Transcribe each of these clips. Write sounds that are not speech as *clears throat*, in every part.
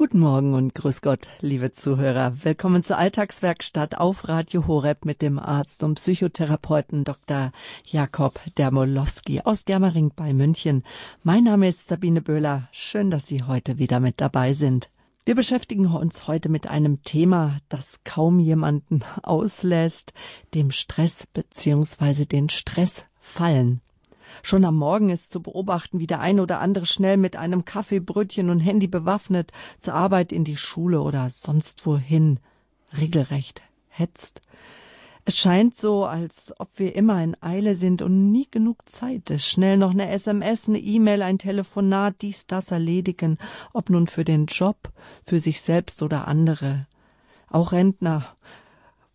Guten Morgen und grüß Gott, liebe Zuhörer. Willkommen zur Alltagswerkstatt auf Radio Horeb mit dem Arzt und Psychotherapeuten Dr. Jakob Dermolowski aus Germering bei München. Mein Name ist Sabine Böhler. Schön, dass Sie heute wieder mit dabei sind. Wir beschäftigen uns heute mit einem Thema, das kaum jemanden *laughs* auslässt, dem Stress bzw. den Stressfallen. Schon am Morgen ist zu beobachten, wie der eine oder andere schnell mit einem Kaffee, Brötchen und Handy bewaffnet zur Arbeit in die Schule oder sonst wohin regelrecht hetzt. Es scheint so, als ob wir immer in Eile sind und nie genug Zeit ist. Schnell noch eine SMS, eine E-Mail, ein Telefonat, dies, das erledigen, ob nun für den Job, für sich selbst oder andere. Auch Rentner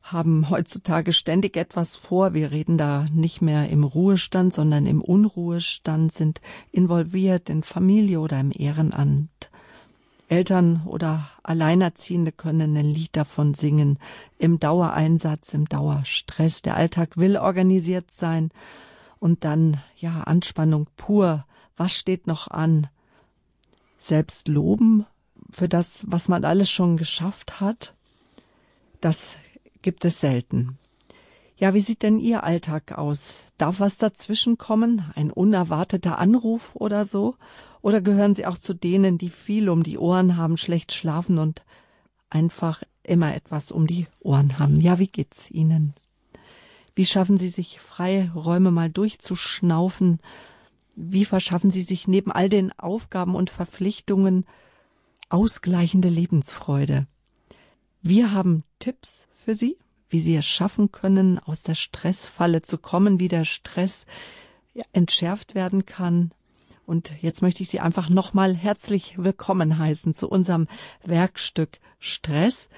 haben heutzutage ständig etwas vor. Wir reden da nicht mehr im Ruhestand, sondern im Unruhestand, sind involviert in Familie oder im Ehrenamt. Eltern oder Alleinerziehende können ein Lied davon singen. Im Dauereinsatz, im Dauerstress. Der Alltag will organisiert sein. Und dann, ja, Anspannung pur. Was steht noch an? Selbst loben für das, was man alles schon geschafft hat. Das gibt es selten. Ja, wie sieht denn Ihr Alltag aus? Darf was dazwischen kommen? Ein unerwarteter Anruf oder so? Oder gehören Sie auch zu denen, die viel um die Ohren haben, schlecht schlafen und einfach immer etwas um die Ohren haben? Ja, wie geht's Ihnen? Wie schaffen Sie sich freie Räume mal durchzuschnaufen? Wie verschaffen Sie sich neben all den Aufgaben und Verpflichtungen ausgleichende Lebensfreude? Wir haben Tipps für Sie, wie Sie es schaffen können, aus der Stressfalle zu kommen, wie der Stress entschärft werden kann. Und jetzt möchte ich Sie einfach nochmal herzlich willkommen heißen zu unserem Werkstück Stress.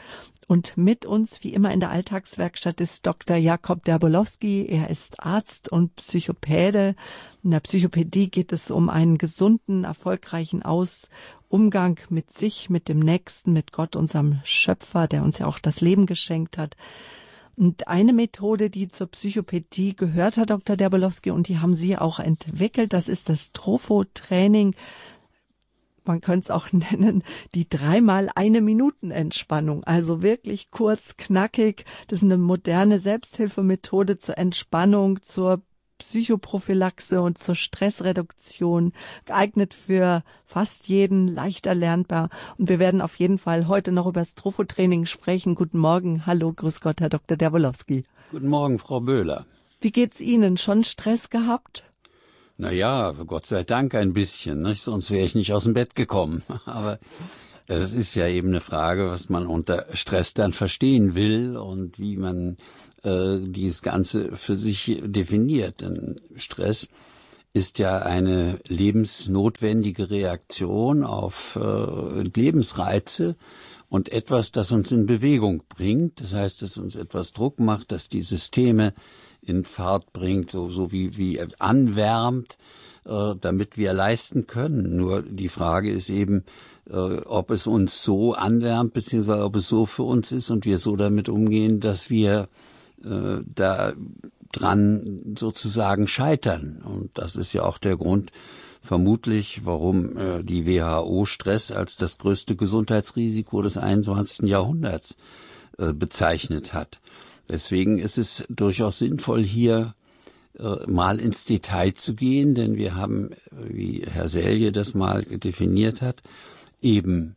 Und mit uns, wie immer in der Alltagswerkstatt, ist Dr. Jakob Derbolowski. Er ist Arzt und Psychopäde. In der Psychopädie geht es um einen gesunden, erfolgreichen Aus- Umgang mit sich, mit dem Nächsten, mit Gott, unserem Schöpfer, der uns ja auch das Leben geschenkt hat. Und eine Methode, die zur Psychopädie gehört, Herr Dr. Derbolowski, und die haben Sie auch entwickelt, das ist das Tropho-Training. Man könnte es auch *laughs* nennen, die dreimal eine Minuten Entspannung. Also wirklich kurz, knackig. Das ist eine moderne Selbsthilfemethode zur Entspannung, zur Psychoprophylaxe und zur Stressreduktion, geeignet für fast jeden, leicht erlernbar. Und wir werden auf jeden Fall heute noch über das Trophotraining sprechen. Guten Morgen. Hallo, grüß Gott, Herr Dr. Derwolowski. Guten Morgen, Frau Böhler. Wie geht's Ihnen? Schon Stress gehabt? Na ja, Gott sei Dank ein bisschen, nicht? sonst wäre ich nicht aus dem Bett gekommen. *laughs* Aber es ist ja eben eine Frage, was man unter Stress dann verstehen will und wie man äh, dieses Ganze für sich definiert. Denn Stress ist ja eine lebensnotwendige Reaktion auf äh, Lebensreize und etwas, das uns in Bewegung bringt. Das heißt, dass uns etwas Druck macht, dass die Systeme in Fahrt bringt, so, so wie, wie anwärmt, äh, damit wir leisten können. Nur die Frage ist eben, äh, ob es uns so anwärmt, beziehungsweise ob es so für uns ist und wir so damit umgehen, dass wir äh, da dran sozusagen scheitern. Und das ist ja auch der Grund, vermutlich, warum äh, die WHO Stress als das größte Gesundheitsrisiko des 21. Jahrhunderts äh, bezeichnet hat. Deswegen ist es durchaus sinnvoll, hier äh, mal ins Detail zu gehen, denn wir haben, wie Herr Selje das mal definiert hat, eben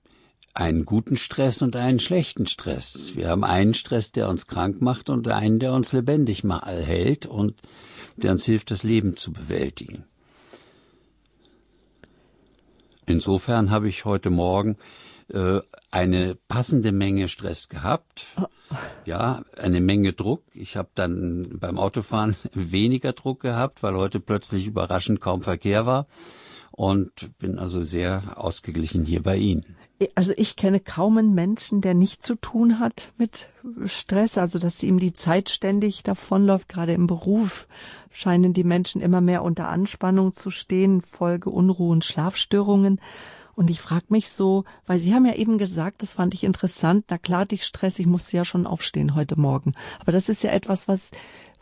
einen guten Stress und einen schlechten Stress. Wir haben einen Stress, der uns krank macht und einen, der uns lebendig hält und der uns hilft, das Leben zu bewältigen. Insofern habe ich heute Morgen äh, eine passende Menge Stress gehabt. Ja, eine Menge Druck. Ich habe dann beim Autofahren *laughs* weniger Druck gehabt, weil heute plötzlich überraschend kaum Verkehr war und bin also sehr ausgeglichen hier bei Ihnen also ich kenne kaum einen Menschen, der nicht zu tun hat mit Stress, also dass ihm die Zeit ständig davonläuft, gerade im Beruf scheinen die Menschen immer mehr unter Anspannung zu stehen, Folge Unruhen, Schlafstörungen. Und ich frage mich so, weil Sie haben ja eben gesagt, das fand ich interessant, na klar, dich Stress, ich musste ja schon aufstehen heute Morgen. Aber das ist ja etwas, was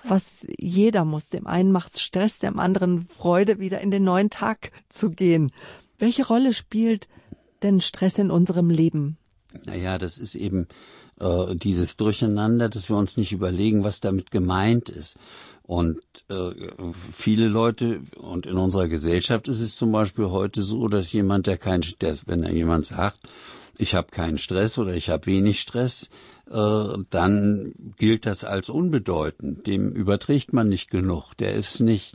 was jeder muss. Dem einen macht's Stress, dem anderen Freude, wieder in den neuen Tag zu gehen. Welche Rolle spielt denn Stress in unserem Leben? Naja, das ist eben äh, dieses Durcheinander, dass wir uns nicht überlegen, was damit gemeint ist. Und äh, viele Leute und in unserer Gesellschaft ist es zum Beispiel heute so, dass jemand, der kein, der, wenn er jemand sagt, ich habe keinen Stress oder ich habe wenig Stress, äh, dann gilt das als unbedeutend. Dem überträgt man nicht genug. Der ist nicht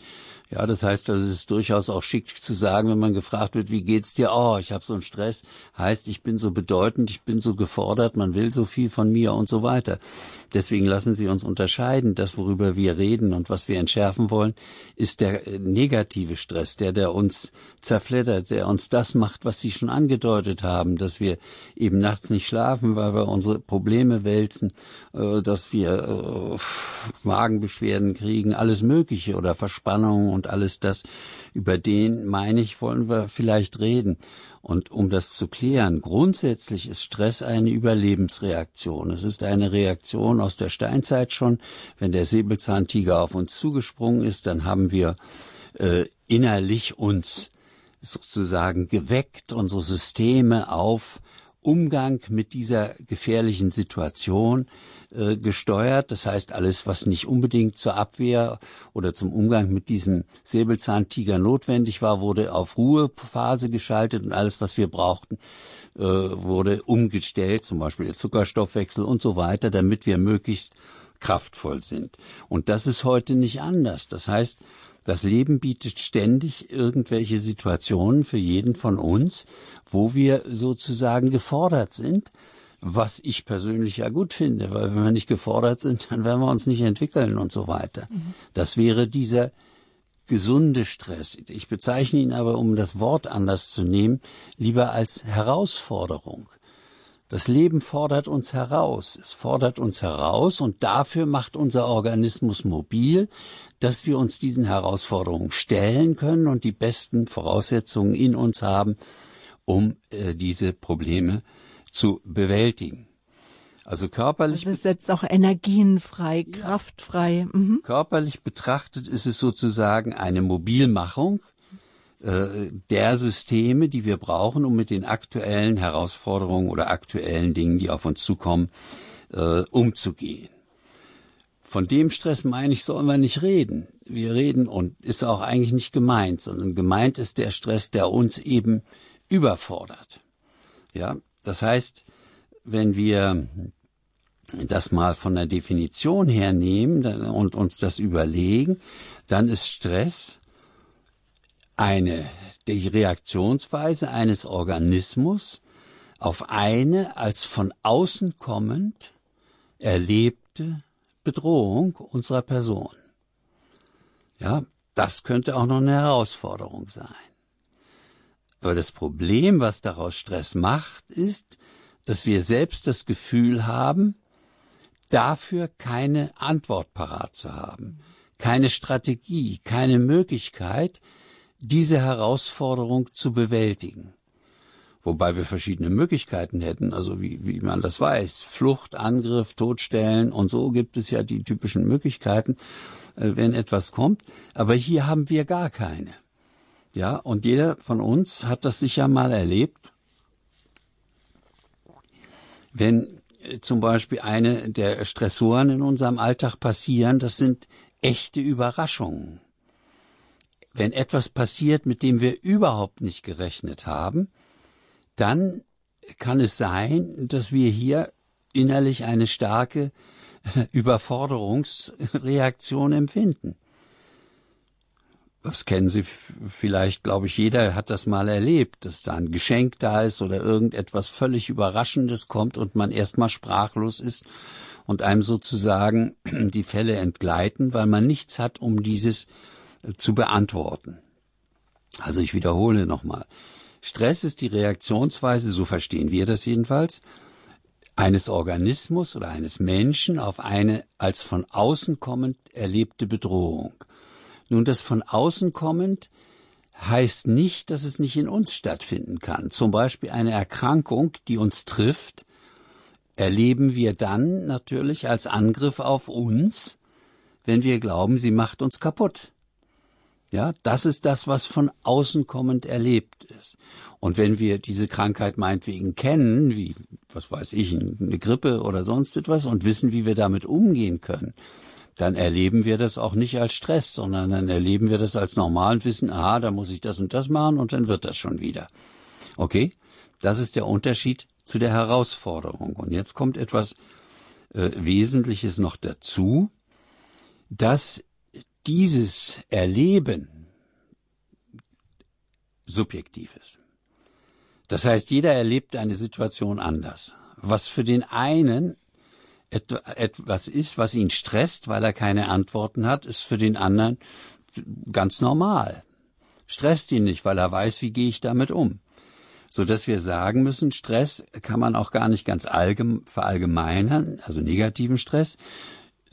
ja, das heißt, es ist durchaus auch schick zu sagen, wenn man gefragt wird, wie geht's dir? Oh, ich habe so einen Stress. Heißt, ich bin so bedeutend, ich bin so gefordert, man will so viel von mir und so weiter. Deswegen lassen Sie uns unterscheiden. Das, worüber wir reden und was wir entschärfen wollen, ist der äh, negative Stress, der, der uns zerfleddert, der uns das macht, was Sie schon angedeutet haben, dass wir eben nachts nicht schlafen, weil wir unsere Probleme wälzen, äh, dass wir äh, Magenbeschwerden kriegen, alles Mögliche oder Verspannungen und alles das. Über den, meine ich, wollen wir vielleicht reden. Und um das zu klären, grundsätzlich ist Stress eine Überlebensreaktion. Es ist eine Reaktion aus der Steinzeit schon. Wenn der Säbelzahntiger auf uns zugesprungen ist, dann haben wir äh, innerlich uns sozusagen geweckt, unsere Systeme auf Umgang mit dieser gefährlichen Situation äh, gesteuert. Das heißt, alles, was nicht unbedingt zur Abwehr oder zum Umgang mit diesem Säbelzahntiger notwendig war, wurde auf Ruhephase geschaltet und alles, was wir brauchten, äh, wurde umgestellt, zum Beispiel der Zuckerstoffwechsel und so weiter, damit wir möglichst kraftvoll sind. Und das ist heute nicht anders. Das heißt, das Leben bietet ständig irgendwelche Situationen für jeden von uns, wo wir sozusagen gefordert sind, was ich persönlich ja gut finde, weil wenn wir nicht gefordert sind, dann werden wir uns nicht entwickeln und so weiter. Mhm. Das wäre dieser gesunde Stress. Ich bezeichne ihn aber, um das Wort anders zu nehmen, lieber als Herausforderung. Das Leben fordert uns heraus. Es fordert uns heraus und dafür macht unser Organismus mobil, dass wir uns diesen Herausforderungen stellen können und die besten Voraussetzungen in uns haben, um äh, diese Probleme zu bewältigen. Also körperlich. Also es setzt auch Energien frei, ja. Kraft frei. Mhm. Körperlich betrachtet ist es sozusagen eine Mobilmachung äh, der Systeme, die wir brauchen, um mit den aktuellen Herausforderungen oder aktuellen Dingen, die auf uns zukommen, äh, umzugehen. Von dem Stress meine ich, sollen wir nicht reden. Wir reden und ist auch eigentlich nicht gemeint, sondern gemeint ist der Stress, der uns eben überfordert. Ja, das heißt, wenn wir das mal von der Definition her nehmen und uns das überlegen, dann ist Stress eine die Reaktionsweise eines Organismus auf eine als von außen kommend erlebte Bedrohung unserer Person. Ja, das könnte auch noch eine Herausforderung sein. Aber das Problem, was daraus Stress macht, ist, dass wir selbst das Gefühl haben, dafür keine Antwort parat zu haben, keine Strategie, keine Möglichkeit, diese Herausforderung zu bewältigen. Wobei wir verschiedene Möglichkeiten hätten, also wie, wie man das weiß. Flucht, Angriff, Todstellen und so gibt es ja die typischen Möglichkeiten, äh, wenn etwas kommt. Aber hier haben wir gar keine. Ja, und jeder von uns hat das sicher mal erlebt, wenn äh, zum Beispiel eine der Stressoren in unserem Alltag passieren, das sind echte Überraschungen. Wenn etwas passiert, mit dem wir überhaupt nicht gerechnet haben, dann kann es sein, dass wir hier innerlich eine starke *laughs* Überforderungsreaktion empfinden. Das kennen Sie vielleicht, glaube ich, jeder hat das mal erlebt, dass da ein Geschenk da ist oder irgendetwas völlig Überraschendes kommt und man erstmal sprachlos ist und einem sozusagen *clears throat* die Fälle entgleiten, weil man nichts hat, um dieses zu beantworten. Also ich wiederhole nochmal. Stress ist die Reaktionsweise, so verstehen wir das jedenfalls, eines Organismus oder eines Menschen auf eine als von außen kommend erlebte Bedrohung. Nun, das von außen kommend heißt nicht, dass es nicht in uns stattfinden kann. Zum Beispiel eine Erkrankung, die uns trifft, erleben wir dann natürlich als Angriff auf uns, wenn wir glauben, sie macht uns kaputt. Ja, das ist das, was von außen kommend erlebt ist. Und wenn wir diese Krankheit meinetwegen kennen, wie, was weiß ich, eine Grippe oder sonst etwas und wissen, wie wir damit umgehen können, dann erleben wir das auch nicht als Stress, sondern dann erleben wir das als normal und wissen, aha, da muss ich das und das machen und dann wird das schon wieder. Okay? Das ist der Unterschied zu der Herausforderung. Und jetzt kommt etwas äh, Wesentliches noch dazu, dass dieses Erleben subjektiv ist. Das heißt, jeder erlebt eine Situation anders. Was für den einen etwas ist, was ihn stresst, weil er keine Antworten hat, ist für den anderen ganz normal. Stresst ihn nicht, weil er weiß, wie gehe ich damit um. So dass wir sagen müssen, Stress kann man auch gar nicht ganz allgemein, verallgemeinern, also negativen Stress,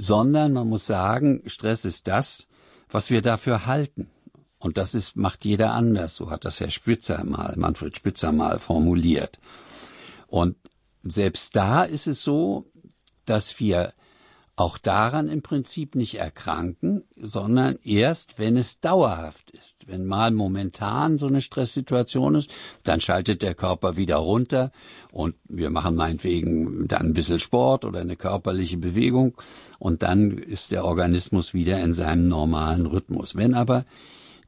sondern man muss sagen, Stress ist das, was wir dafür halten. Und das ist, macht jeder anders. So hat das Herr Spitzer mal, Manfred Spitzer mal formuliert. Und selbst da ist es so, dass wir auch daran im Prinzip nicht erkranken, sondern erst, wenn es dauerhaft ist. Wenn mal momentan so eine Stresssituation ist, dann schaltet der Körper wieder runter und wir machen meinetwegen dann ein bisschen Sport oder eine körperliche Bewegung und dann ist der Organismus wieder in seinem normalen Rhythmus. Wenn aber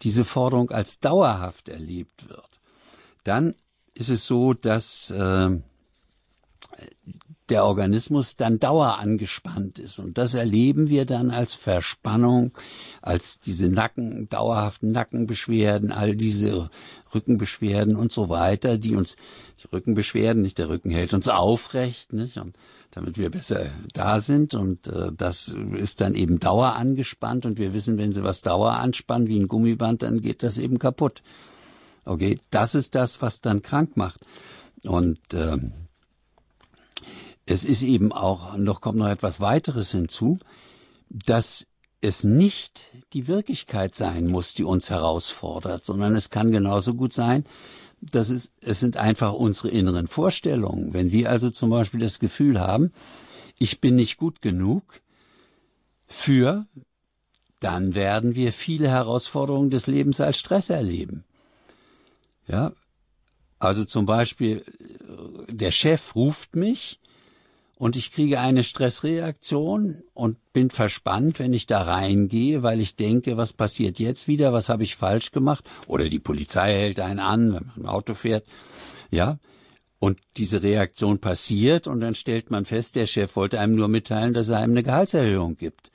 diese Forderung als dauerhaft erlebt wird, dann ist es so, dass äh, der Organismus dann dauerangespannt ist. Und das erleben wir dann als Verspannung, als diese Nacken, dauerhaften Nackenbeschwerden, all diese Rückenbeschwerden und so weiter, die uns, die Rückenbeschwerden, nicht der Rücken hält uns aufrecht, nicht? Und damit wir besser da sind. Und äh, das ist dann eben dauerangespannt. Und wir wissen, wenn sie was Dauer anspannen, wie ein Gummiband, dann geht das eben kaputt. Okay, das ist das, was dann krank macht. Und äh, es ist eben auch, noch kommt noch etwas weiteres hinzu, dass es nicht die Wirklichkeit sein muss, die uns herausfordert, sondern es kann genauso gut sein, dass es, es sind einfach unsere inneren Vorstellungen. Wenn wir also zum Beispiel das Gefühl haben, ich bin nicht gut genug für, dann werden wir viele Herausforderungen des Lebens als Stress erleben. Ja, also zum Beispiel, der Chef ruft mich und ich kriege eine Stressreaktion und bin verspannt, wenn ich da reingehe, weil ich denke, was passiert jetzt wieder, was habe ich falsch gemacht? Oder die Polizei hält einen an, wenn man ein Auto fährt. Ja, und diese Reaktion passiert und dann stellt man fest, der Chef wollte einem nur mitteilen, dass er einem eine Gehaltserhöhung gibt.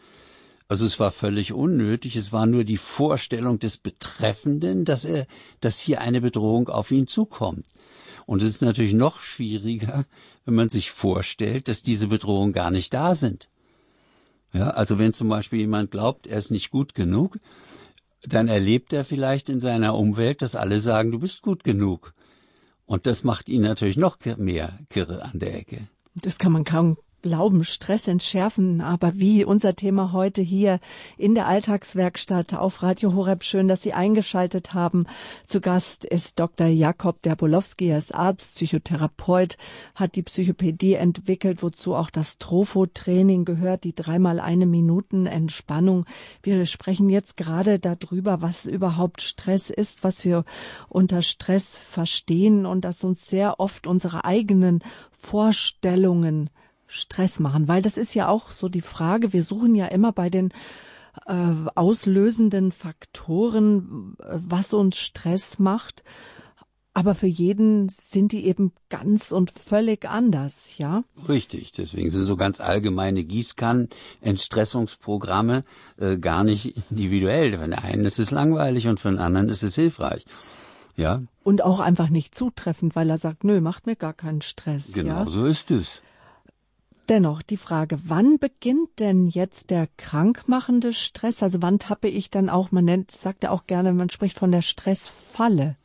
Also es war völlig unnötig, es war nur die Vorstellung des Betreffenden, dass er, dass hier eine Bedrohung auf ihn zukommt. Und es ist natürlich noch schwieriger, wenn man sich vorstellt, dass diese Bedrohungen gar nicht da sind. Ja, also wenn zum Beispiel jemand glaubt, er ist nicht gut genug, dann erlebt er vielleicht in seiner Umwelt, dass alle sagen, du bist gut genug. Und das macht ihn natürlich noch mehr Kirre an der Ecke. Das kann man kaum Glauben, Stress entschärfen. Aber wie unser Thema heute hier in der Alltagswerkstatt auf Radio Horeb. Schön, dass Sie eingeschaltet haben. Zu Gast ist Dr. Jakob Derbolowski. Er ist Arzt, Psychotherapeut, hat die Psychopädie entwickelt, wozu auch das Tropho-Training gehört, die dreimal eine Minuten Entspannung. Wir sprechen jetzt gerade darüber, was überhaupt Stress ist, was wir unter Stress verstehen und dass uns sehr oft unsere eigenen Vorstellungen Stress machen? Weil das ist ja auch so die Frage, wir suchen ja immer bei den äh, auslösenden Faktoren, was uns Stress macht. Aber für jeden sind die eben ganz und völlig anders, ja? Richtig, deswegen sind so ganz allgemeine Gießkannen, Entstressungsprogramme äh, gar nicht individuell. Für den einen ist es langweilig und für den anderen ist es hilfreich. Ja. Und auch einfach nicht zutreffend, weil er sagt, nö, macht mir gar keinen Stress. Genau ja? so ist es. Dennoch die Frage, wann beginnt denn jetzt der krankmachende Stress? Also wann tappe ich dann auch, man nennt, sagt ja auch gerne, man spricht von der Stressfalle.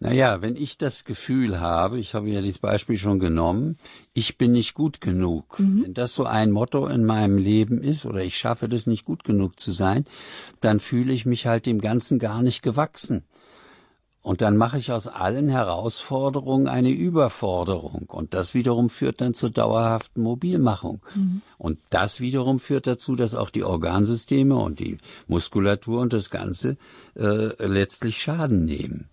Naja, wenn ich das Gefühl habe, ich habe ja dieses Beispiel schon genommen, ich bin nicht gut genug. Mhm. Wenn das so ein Motto in meinem Leben ist oder ich schaffe das nicht gut genug zu sein, dann fühle ich mich halt dem Ganzen gar nicht gewachsen. Und dann mache ich aus allen Herausforderungen eine Überforderung. Und das wiederum führt dann zur dauerhaften Mobilmachung. Mhm. Und das wiederum führt dazu, dass auch die Organsysteme und die Muskulatur und das Ganze äh, letztlich Schaden nehmen.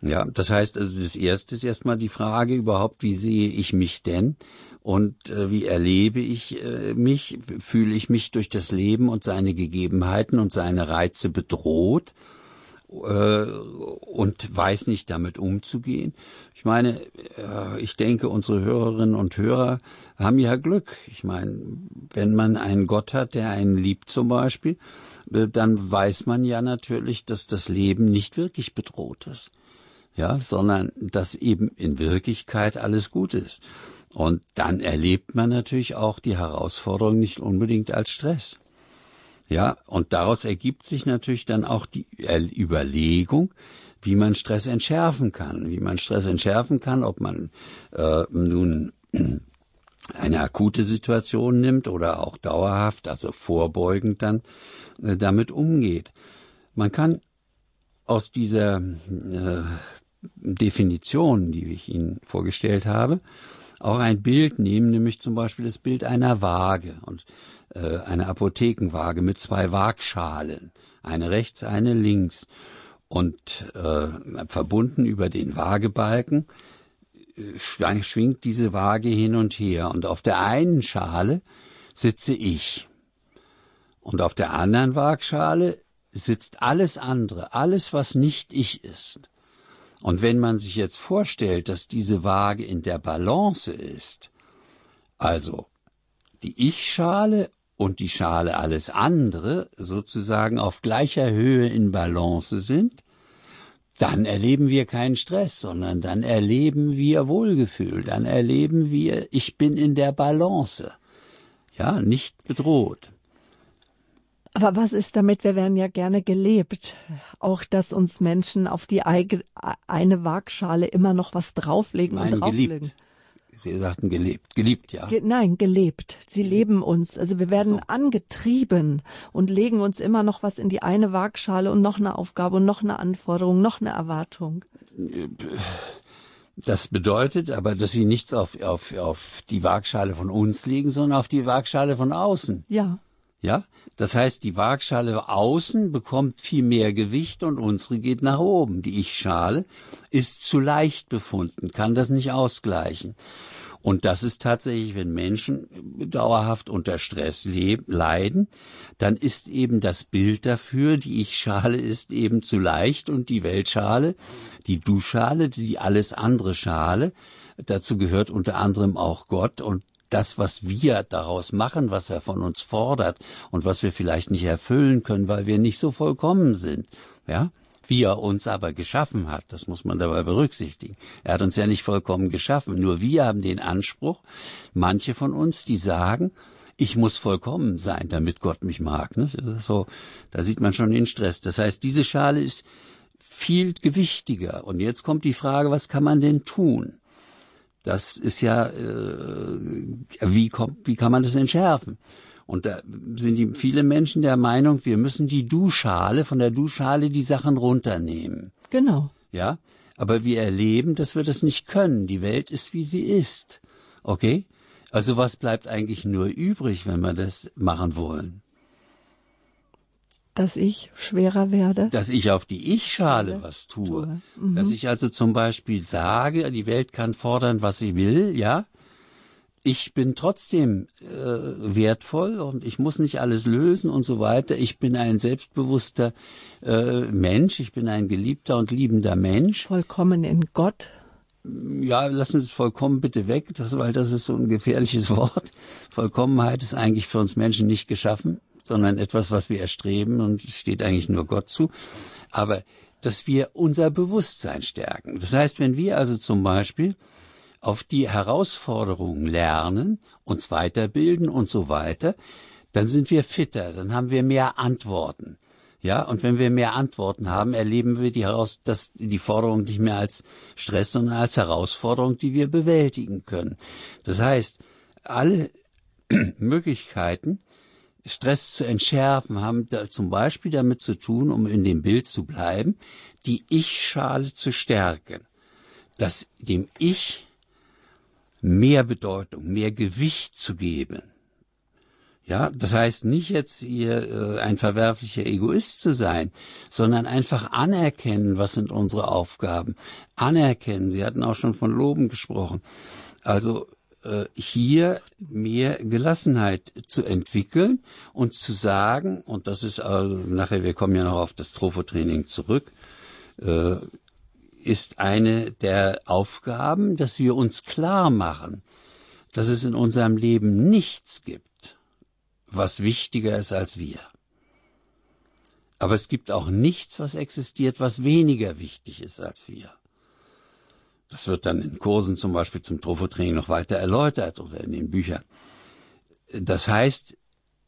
Ja, das heißt, also das erste ist erstmal die Frage überhaupt, wie sehe ich mich denn? Und äh, wie erlebe ich äh, mich? Fühle ich mich durch das Leben und seine Gegebenheiten und seine Reize bedroht? Äh, und weiß nicht damit umzugehen. Ich meine, äh, ich denke, unsere Hörerinnen und Hörer haben ja Glück. Ich meine, wenn man einen Gott hat, der einen liebt zum Beispiel, äh, dann weiß man ja natürlich, dass das Leben nicht wirklich bedroht ist. Ja, sondern dass eben in Wirklichkeit alles gut ist. Und dann erlebt man natürlich auch die Herausforderung nicht unbedingt als Stress. Ja, und daraus ergibt sich natürlich dann auch die Überlegung, wie man Stress entschärfen kann, wie man Stress entschärfen kann, ob man äh, nun *clears throat* eine akute Situation nimmt oder auch dauerhaft, also vorbeugend dann äh, damit umgeht. Man kann aus dieser äh, Definition, die ich Ihnen vorgestellt habe, auch ein Bild nehmen, nämlich zum Beispiel das Bild einer Waage. Und äh, eine Apothekenwaage mit zwei Waagschalen, eine rechts, eine links. Und äh, verbunden über den Waagebalken äh, schwingt diese Waage hin und her. Und auf der einen Schale sitze ich. Und auf der anderen Waagschale sitzt alles andere, alles, was nicht ich ist. Und wenn man sich jetzt vorstellt, dass diese Waage in der Balance ist, also die Ich-Schale und die Schale alles andere sozusagen auf gleicher Höhe in Balance sind, dann erleben wir keinen Stress, sondern dann erleben wir Wohlgefühl, dann erleben wir, ich bin in der Balance, ja, nicht bedroht. Aber was ist damit? Wir werden ja gerne gelebt. Auch, dass uns Menschen auf die eine Waagschale immer noch was drauflegen und drauflegen. Geliebt. Sie sagten gelebt, geliebt, ja. Ge nein, gelebt. Sie leben uns. Also wir werden so. angetrieben und legen uns immer noch was in die eine Waagschale und noch eine Aufgabe und noch eine Anforderung, noch eine Erwartung. Das bedeutet aber, dass sie nichts auf, auf, auf die Waagschale von uns legen, sondern auf die Waagschale von außen. Ja. Ja, das heißt, die Waagschale außen bekommt viel mehr Gewicht und unsere geht nach oben. Die Ich-Schale ist zu leicht befunden, kann das nicht ausgleichen. Und das ist tatsächlich, wenn Menschen dauerhaft unter Stress leiden, dann ist eben das Bild dafür, die Ich-Schale ist eben zu leicht und die Weltschale, die Du-Schale, die alles andere Schale, dazu gehört unter anderem auch Gott und das, was wir daraus machen, was er von uns fordert und was wir vielleicht nicht erfüllen können, weil wir nicht so vollkommen sind, ja, wie er uns aber geschaffen hat, das muss man dabei berücksichtigen. Er hat uns ja nicht vollkommen geschaffen, nur wir haben den Anspruch, manche von uns, die sagen, ich muss vollkommen sein, damit Gott mich mag. Ne? So, da sieht man schon den Stress. Das heißt, diese Schale ist viel gewichtiger. Und jetzt kommt die Frage, was kann man denn tun? Das ist ja, äh, wie, kommt, wie kann man das entschärfen? Und da sind die, viele Menschen der Meinung, wir müssen die Duschale, von der Duschale die Sachen runternehmen. Genau. Ja, aber wir erleben, dass wir das nicht können. Die Welt ist, wie sie ist. Okay? Also was bleibt eigentlich nur übrig, wenn wir das machen wollen? Dass ich schwerer werde. Dass ich auf die Ich-Schale was tue. tue. Mhm. Dass ich also zum Beispiel sage, die Welt kann fordern, was sie will, ja. Ich bin trotzdem äh, wertvoll und ich muss nicht alles lösen und so weiter. Ich bin ein selbstbewusster äh, Mensch, ich bin ein geliebter und liebender Mensch. Vollkommen in Gott ja, lassen Sie es vollkommen bitte weg, das, weil das ist so ein gefährliches *laughs* Wort. Vollkommenheit ist eigentlich für uns Menschen nicht geschaffen sondern etwas, was wir erstreben und es steht eigentlich nur Gott zu. Aber dass wir unser Bewusstsein stärken. Das heißt, wenn wir also zum Beispiel auf die Herausforderungen lernen, uns weiterbilden und so weiter, dann sind wir fitter, dann haben wir mehr Antworten. Ja, und wenn wir mehr Antworten haben, erleben wir die, Heraus das, die Forderung nicht mehr als Stress, sondern als Herausforderung, die wir bewältigen können. Das heißt, alle *clears throat* Möglichkeiten, Stress zu entschärfen, haben da zum Beispiel damit zu tun, um in dem Bild zu bleiben, die Ich-Schale zu stärken. Dass dem Ich mehr Bedeutung, mehr Gewicht zu geben. Ja, das heißt nicht jetzt hier äh, ein verwerflicher Egoist zu sein, sondern einfach anerkennen, was sind unsere Aufgaben. Anerkennen. Sie hatten auch schon von Loben gesprochen. Also hier mehr Gelassenheit zu entwickeln und zu sagen, und das ist also nachher, wir kommen ja noch auf das Trophotraining zurück, äh, ist eine der Aufgaben, dass wir uns klar machen, dass es in unserem Leben nichts gibt, was wichtiger ist als wir. Aber es gibt auch nichts, was existiert, was weniger wichtig ist als wir. Das wird dann in Kursen zum Beispiel zum Trophotraining noch weiter erläutert oder in den Büchern. Das heißt,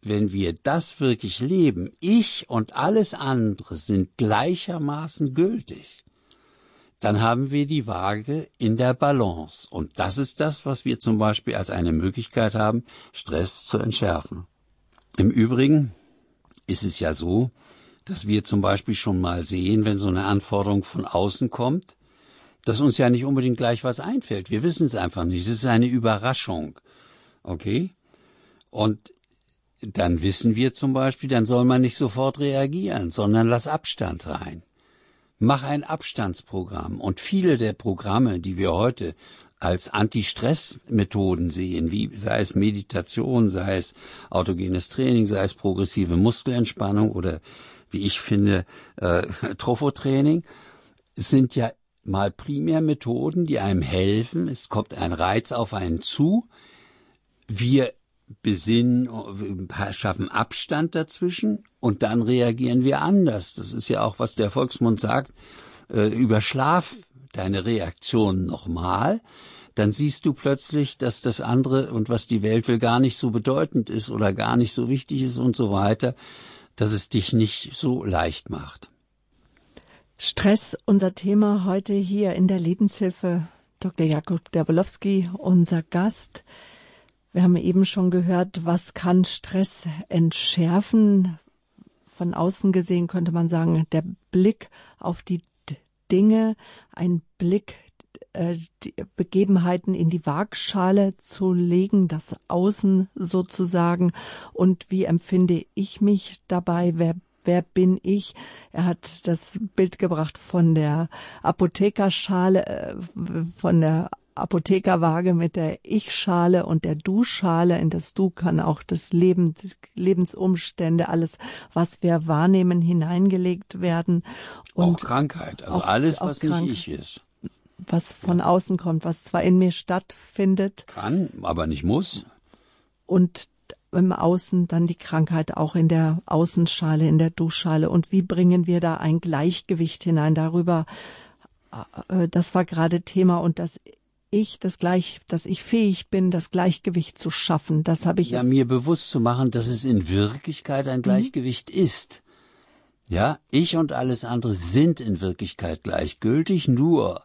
wenn wir das wirklich leben, ich und alles andere sind gleichermaßen gültig, dann haben wir die Waage in der Balance. Und das ist das, was wir zum Beispiel als eine Möglichkeit haben, Stress zu entschärfen. Im Übrigen ist es ja so, dass wir zum Beispiel schon mal sehen, wenn so eine Anforderung von außen kommt, dass uns ja nicht unbedingt gleich was einfällt. Wir wissen es einfach nicht. Es ist eine Überraschung. Okay? Und dann wissen wir zum Beispiel, dann soll man nicht sofort reagieren, sondern lass Abstand rein. Mach ein Abstandsprogramm. Und viele der Programme, die wir heute als Anti-Stress-Methoden sehen, wie sei es Meditation, sei es autogenes Training, sei es progressive Muskelentspannung oder wie ich finde äh, *laughs* Trophotraining, sind ja mal Primärmethoden, die einem helfen. Es kommt ein Reiz auf einen zu. Wir besinnen, schaffen Abstand dazwischen und dann reagieren wir anders. Das ist ja auch, was der Volksmund sagt. Äh, überschlaf deine Reaktion nochmal. Dann siehst du plötzlich, dass das andere und was die Welt will gar nicht so bedeutend ist oder gar nicht so wichtig ist und so weiter, dass es dich nicht so leicht macht. Stress, unser Thema heute hier in der Lebenshilfe. Dr. Jakob Derbolowski, unser Gast. Wir haben eben schon gehört, was kann Stress entschärfen? Von außen gesehen könnte man sagen, der Blick auf die Dinge, ein Blick, äh, die Begebenheiten in die Waagschale zu legen, das Außen sozusagen. Und wie empfinde ich mich dabei? Wer wer bin ich? Er hat das Bild gebracht von der Apothekerschale, äh, von der Apothekerwaage mit der Ich-Schale und der Du-Schale. In das Du kann auch das Leben, die Lebensumstände, alles, was wir wahrnehmen, hineingelegt werden. Und auch Krankheit, also auch, alles, was nicht ich ist. Was von außen kommt, was zwar in mir stattfindet. Kann, aber nicht muss. Und im Außen dann die Krankheit auch in der Außenschale, in der Duschschale. Und wie bringen wir da ein Gleichgewicht hinein? Darüber, äh, das war gerade Thema und dass ich das gleich, dass ich fähig bin, das Gleichgewicht zu schaffen. Das habe ich ja jetzt. mir bewusst zu machen, dass es in Wirklichkeit ein mhm. Gleichgewicht mhm. ist. Ja, ich und alles andere sind in Wirklichkeit gleichgültig, nur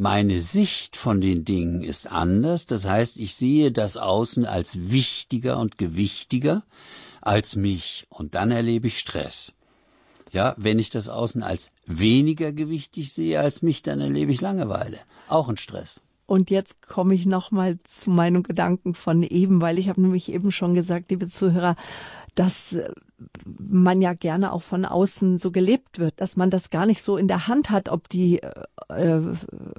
meine Sicht von den Dingen ist anders, das heißt, ich sehe das Außen als wichtiger und gewichtiger als mich und dann erlebe ich Stress. Ja, wenn ich das Außen als weniger gewichtig sehe als mich, dann erlebe ich Langeweile, auch ein Stress. Und jetzt komme ich noch mal zu meinem Gedanken von eben, weil ich habe nämlich eben schon gesagt, liebe Zuhörer, dass äh, man ja gerne auch von außen so gelebt wird, dass man das gar nicht so in der Hand hat, ob die äh,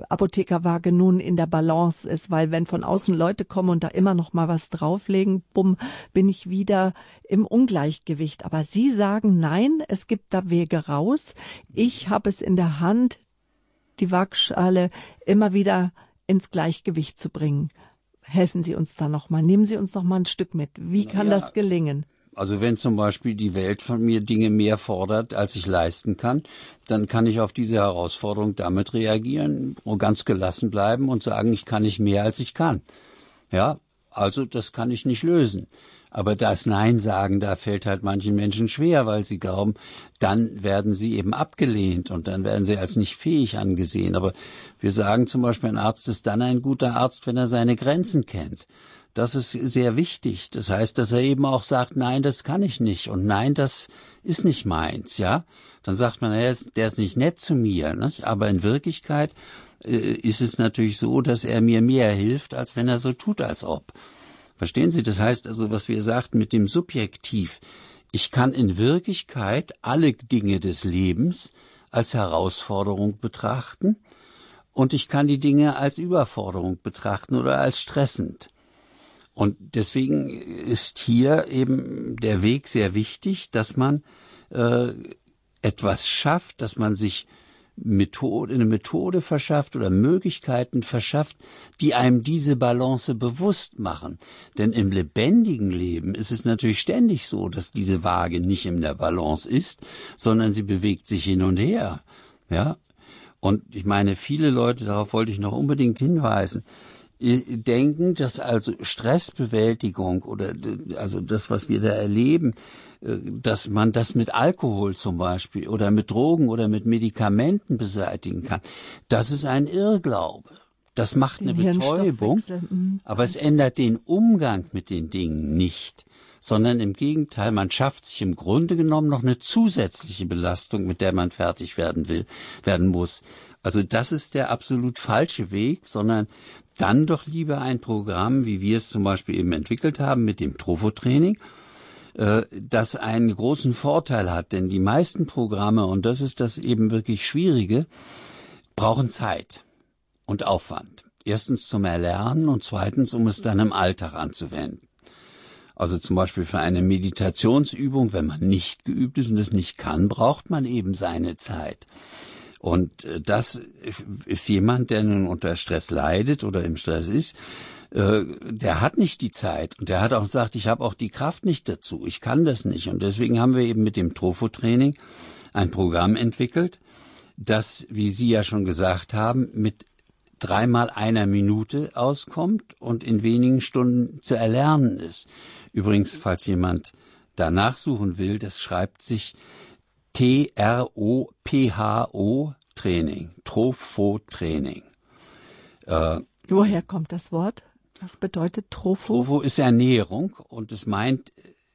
Apothekerwaage nun in der Balance ist, weil wenn von außen Leute kommen und da immer noch mal was drauflegen, bumm, bin ich wieder im Ungleichgewicht. Aber Sie sagen, nein, es gibt da Wege raus. Ich habe es in der Hand, die Waagschale immer wieder ins Gleichgewicht zu bringen. Helfen Sie uns da noch mal. Nehmen Sie uns noch mal ein Stück mit. Wie kann ja, das gelingen? Also wenn zum Beispiel die Welt von mir Dinge mehr fordert, als ich leisten kann, dann kann ich auf diese Herausforderung damit reagieren und ganz gelassen bleiben und sagen, ich kann nicht mehr, als ich kann. Ja, also das kann ich nicht lösen. Aber das Nein sagen, da fällt halt manchen Menschen schwer, weil sie glauben, dann werden sie eben abgelehnt und dann werden sie als nicht fähig angesehen. Aber wir sagen zum Beispiel, ein Arzt ist dann ein guter Arzt, wenn er seine Grenzen kennt. Das ist sehr wichtig. Das heißt, dass er eben auch sagt, nein, das kann ich nicht und nein, das ist nicht meins, ja. Dann sagt man, ist, der ist nicht nett zu mir, nicht? aber in Wirklichkeit äh, ist es natürlich so, dass er mir mehr hilft, als wenn er so tut, als ob. Verstehen Sie? Das heißt also, was wir sagten mit dem Subjektiv. Ich kann in Wirklichkeit alle Dinge des Lebens als Herausforderung betrachten und ich kann die Dinge als Überforderung betrachten oder als stressend. Und deswegen ist hier eben der Weg sehr wichtig, dass man äh, etwas schafft, dass man sich Methode, eine Methode verschafft oder Möglichkeiten verschafft, die einem diese Balance bewusst machen. Denn im lebendigen Leben ist es natürlich ständig so, dass diese Waage nicht in der Balance ist, sondern sie bewegt sich hin und her. Ja. Und ich meine, viele Leute, darauf wollte ich noch unbedingt hinweisen, denken, dass also Stressbewältigung oder also das, was wir da erleben, äh, dass man das mit Alkohol zum Beispiel oder mit Drogen oder mit Medikamenten beseitigen kann. Das ist ein Irrglaube. Das macht den eine Betäubung, mhm. aber es ändert den Umgang mit den Dingen nicht, sondern im Gegenteil, man schafft sich im Grunde genommen noch eine zusätzliche Belastung, mit der man fertig werden will, werden muss. Also das ist der absolut falsche Weg, sondern dann doch lieber ein Programm, wie wir es zum Beispiel eben entwickelt haben mit dem Trofo-Training, äh, das einen großen Vorteil hat, denn die meisten Programme, und das ist das eben wirklich Schwierige, brauchen Zeit und Aufwand. Erstens zum Erlernen und zweitens, um es dann im Alltag anzuwenden. Also zum Beispiel für eine Meditationsübung, wenn man nicht geübt ist und es nicht kann, braucht man eben seine Zeit. Und äh, das ist jemand, der nun unter Stress leidet oder im Stress ist, äh, der hat nicht die Zeit und der hat auch gesagt, ich habe auch die Kraft nicht dazu, ich kann das nicht. Und deswegen haben wir eben mit dem Trofo-Training ein Programm entwickelt, das, wie Sie ja schon gesagt haben, mit dreimal einer Minute auskommt und in wenigen Stunden zu erlernen ist. Übrigens, falls jemand danach suchen will, das schreibt sich T-R-O-P-H-O Training, Tropho-Training. Äh, Woher kommt das Wort? Was bedeutet Tropho? Tropho ist Ernährung und es meint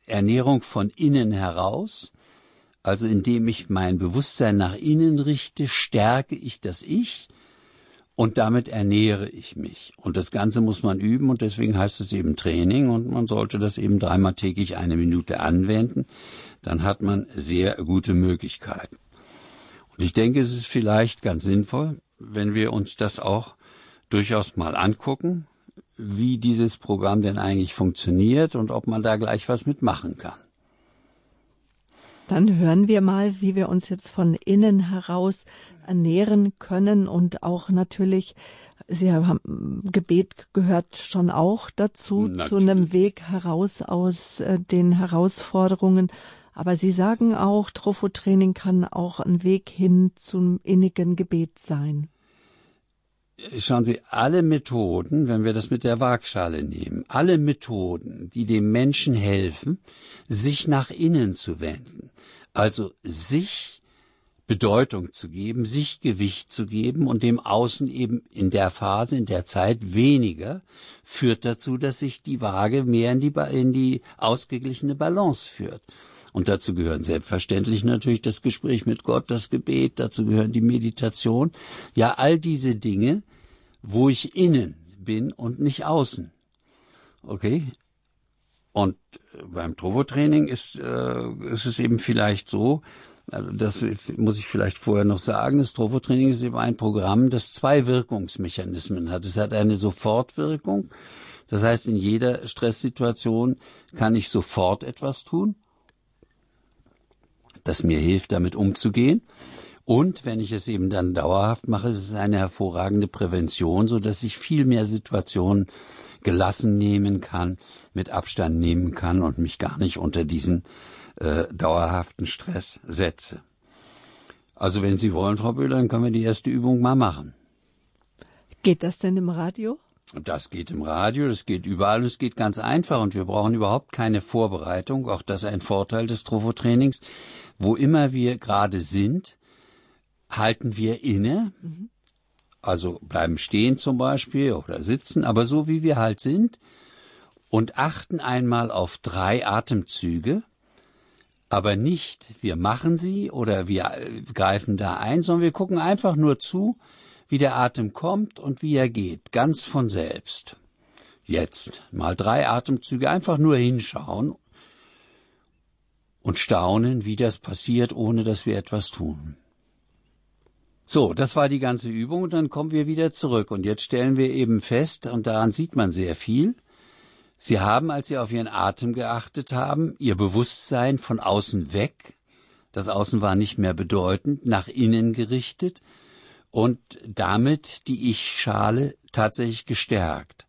Ernährung von innen heraus. Also indem ich mein Bewusstsein nach innen richte, stärke ich das Ich und damit ernähre ich mich. Und das Ganze muss man üben und deswegen heißt es eben Training und man sollte das eben dreimal täglich eine Minute anwenden. Dann hat man sehr gute Möglichkeiten. Und ich denke, es ist vielleicht ganz sinnvoll, wenn wir uns das auch durchaus mal angucken, wie dieses Programm denn eigentlich funktioniert und ob man da gleich was mitmachen kann. Dann hören wir mal, wie wir uns jetzt von innen heraus ernähren können und auch natürlich, Sie haben Gebet gehört schon auch dazu, natürlich. zu einem Weg heraus aus äh, den Herausforderungen. Aber Sie sagen auch, Trophotraining kann auch ein Weg hin zum innigen Gebet sein. Schauen Sie, alle Methoden, wenn wir das mit der Waagschale nehmen, alle Methoden, die dem Menschen helfen, sich nach innen zu wenden, also sich Bedeutung zu geben, sich Gewicht zu geben und dem Außen eben in der Phase, in der Zeit weniger, führt dazu, dass sich die Waage mehr in die, in die ausgeglichene Balance führt. Und dazu gehören selbstverständlich natürlich das Gespräch mit Gott, das Gebet, dazu gehören die Meditation. Ja, all diese Dinge, wo ich innen bin und nicht außen. Okay? Und beim Trovo-Training ist, äh, ist es eben vielleicht so, also das muss ich vielleicht vorher noch sagen, das Trovo-Training ist eben ein Programm, das zwei Wirkungsmechanismen hat. Es hat eine Sofortwirkung, das heißt, in jeder Stresssituation kann ich sofort etwas tun, das mir hilft, damit umzugehen. Und wenn ich es eben dann dauerhaft mache, ist es eine hervorragende Prävention, so dass ich viel mehr Situationen gelassen nehmen kann, mit Abstand nehmen kann und mich gar nicht unter diesen äh, dauerhaften Stress setze. Also wenn Sie wollen, Frau Böhler, dann können wir die erste Übung mal machen. Geht das denn im Radio? Das geht im Radio, das geht überall, es geht ganz einfach und wir brauchen überhaupt keine Vorbereitung. Auch das ist ein Vorteil des Trophotrainings. Wo immer wir gerade sind, halten wir inne, also bleiben stehen zum Beispiel oder sitzen, aber so wie wir halt sind und achten einmal auf drei Atemzüge, aber nicht wir machen sie oder wir äh, greifen da ein, sondern wir gucken einfach nur zu, wie der Atem kommt und wie er geht, ganz von selbst. Jetzt mal drei Atemzüge einfach nur hinschauen und staunen, wie das passiert, ohne dass wir etwas tun. So, das war die ganze Übung und dann kommen wir wieder zurück und jetzt stellen wir eben fest, und daran sieht man sehr viel, Sie haben, als Sie auf Ihren Atem geachtet haben, Ihr Bewusstsein von außen weg, das Außen war nicht mehr bedeutend, nach innen gerichtet, und damit die Ich-Schale tatsächlich gestärkt.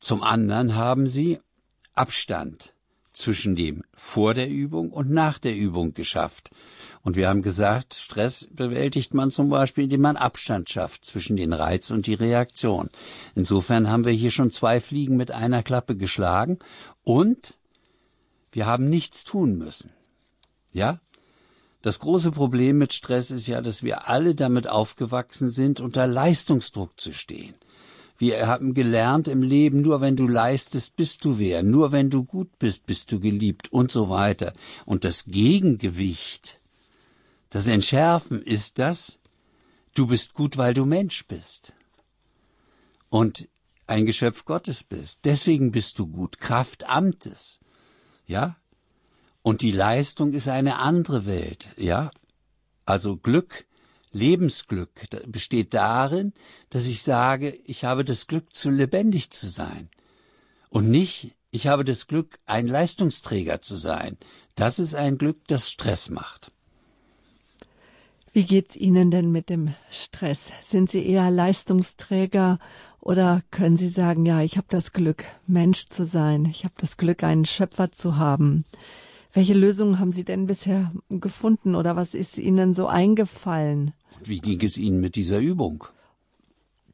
Zum anderen haben sie Abstand zwischen dem vor der Übung und nach der Übung geschafft. Und wir haben gesagt, Stress bewältigt man zum Beispiel, indem man Abstand schafft zwischen den Reiz und die Reaktion. Insofern haben wir hier schon zwei Fliegen mit einer Klappe geschlagen und wir haben nichts tun müssen. Ja? Das große Problem mit Stress ist ja, dass wir alle damit aufgewachsen sind, unter Leistungsdruck zu stehen. Wir haben gelernt im Leben, nur wenn du leistest, bist du wer, nur wenn du gut bist, bist du geliebt und so weiter. Und das Gegengewicht, das Entschärfen ist das, du bist gut, weil du Mensch bist. Und ein Geschöpf Gottes bist. Deswegen bist du gut. Kraft Amtes. Ja? Und die Leistung ist eine andere Welt, ja? Also Glück, Lebensglück besteht darin, dass ich sage, ich habe das Glück, zu lebendig zu sein. Und nicht, ich habe das Glück, ein Leistungsträger zu sein. Das ist ein Glück, das Stress macht. Wie geht's Ihnen denn mit dem Stress? Sind Sie eher Leistungsträger oder können Sie sagen, ja, ich habe das Glück, Mensch zu sein, ich habe das Glück, einen Schöpfer zu haben? Welche Lösungen haben Sie denn bisher gefunden oder was ist Ihnen so eingefallen? Wie ging es Ihnen mit dieser Übung?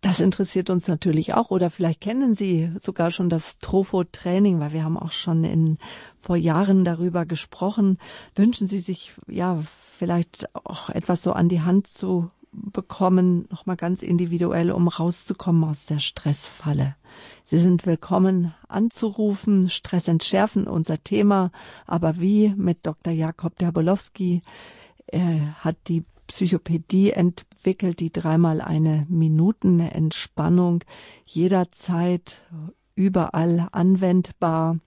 Das interessiert uns natürlich auch. Oder vielleicht kennen Sie sogar schon das Tropho-Training, weil wir haben auch schon in, vor Jahren darüber gesprochen. Wünschen Sie sich, ja, vielleicht auch etwas so an die Hand zu bekommen, nochmal ganz individuell, um rauszukommen aus der Stressfalle. Sie sind willkommen anzurufen. Stress entschärfen, unser Thema. Aber wie mit Dr. Jakob Derbolowski. Er hat die Psychopädie entwickelt, die dreimal eine Minutenentspannung jederzeit überall anwendbar.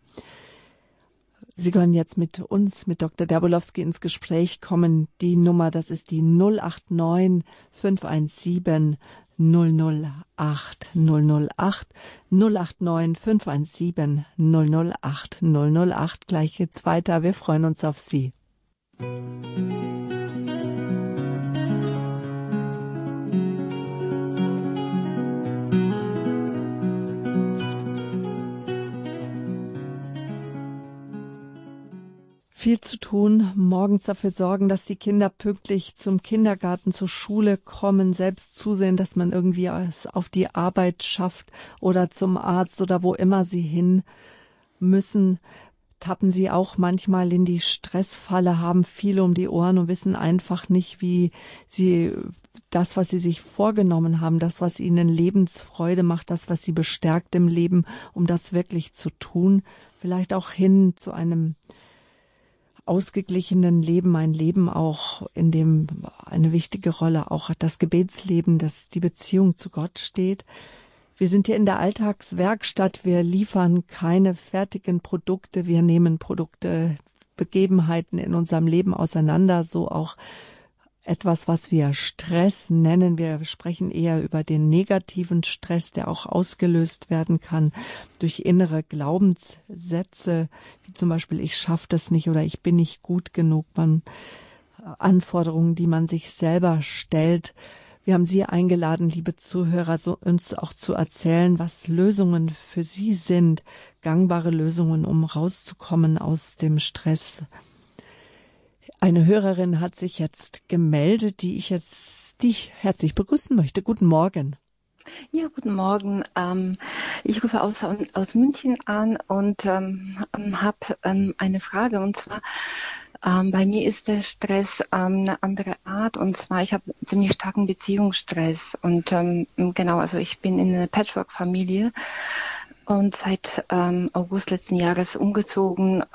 Sie können jetzt mit uns, mit Dr. Derbolowski ins Gespräch kommen. Die Nummer, das ist die 089 517 008 008 089 517 008 008. Gleich geht's weiter. Wir freuen uns auf Sie. Viel zu tun, morgens dafür sorgen, dass die Kinder pünktlich zum Kindergarten, zur Schule kommen, selbst zusehen, dass man irgendwie es auf die Arbeit schafft oder zum Arzt oder wo immer sie hin müssen. Tappen sie auch manchmal in die Stressfalle, haben viel um die Ohren und wissen einfach nicht, wie sie das, was sie sich vorgenommen haben, das, was ihnen Lebensfreude macht, das, was sie bestärkt im Leben, um das wirklich zu tun, vielleicht auch hin zu einem ausgeglichenen Leben, ein Leben auch, in dem eine wichtige Rolle auch das Gebetsleben, dass die Beziehung zu Gott steht. Wir sind hier in der Alltagswerkstatt. Wir liefern keine fertigen Produkte. Wir nehmen Produkte, Begebenheiten in unserem Leben auseinander, so auch etwas, was wir Stress nennen. Wir sprechen eher über den negativen Stress, der auch ausgelöst werden kann durch innere Glaubenssätze, wie zum Beispiel ich schaffe das nicht oder ich bin nicht gut genug. Man, Anforderungen, die man sich selber stellt. Wir haben Sie eingeladen, liebe Zuhörer, so uns auch zu erzählen, was Lösungen für Sie sind, gangbare Lösungen, um rauszukommen aus dem Stress, eine Hörerin hat sich jetzt gemeldet, die ich jetzt dich herzlich begrüßen möchte. Guten Morgen. Ja, guten Morgen. Ähm, ich rufe aus, aus München an und ähm, habe ähm, eine Frage und zwar ähm, bei mir ist der Stress ähm, eine andere Art und zwar ich habe ziemlich starken Beziehungsstress und ähm, genau, also ich bin in einer Patchwork-Familie und seit August letzten Jahres umgezogen.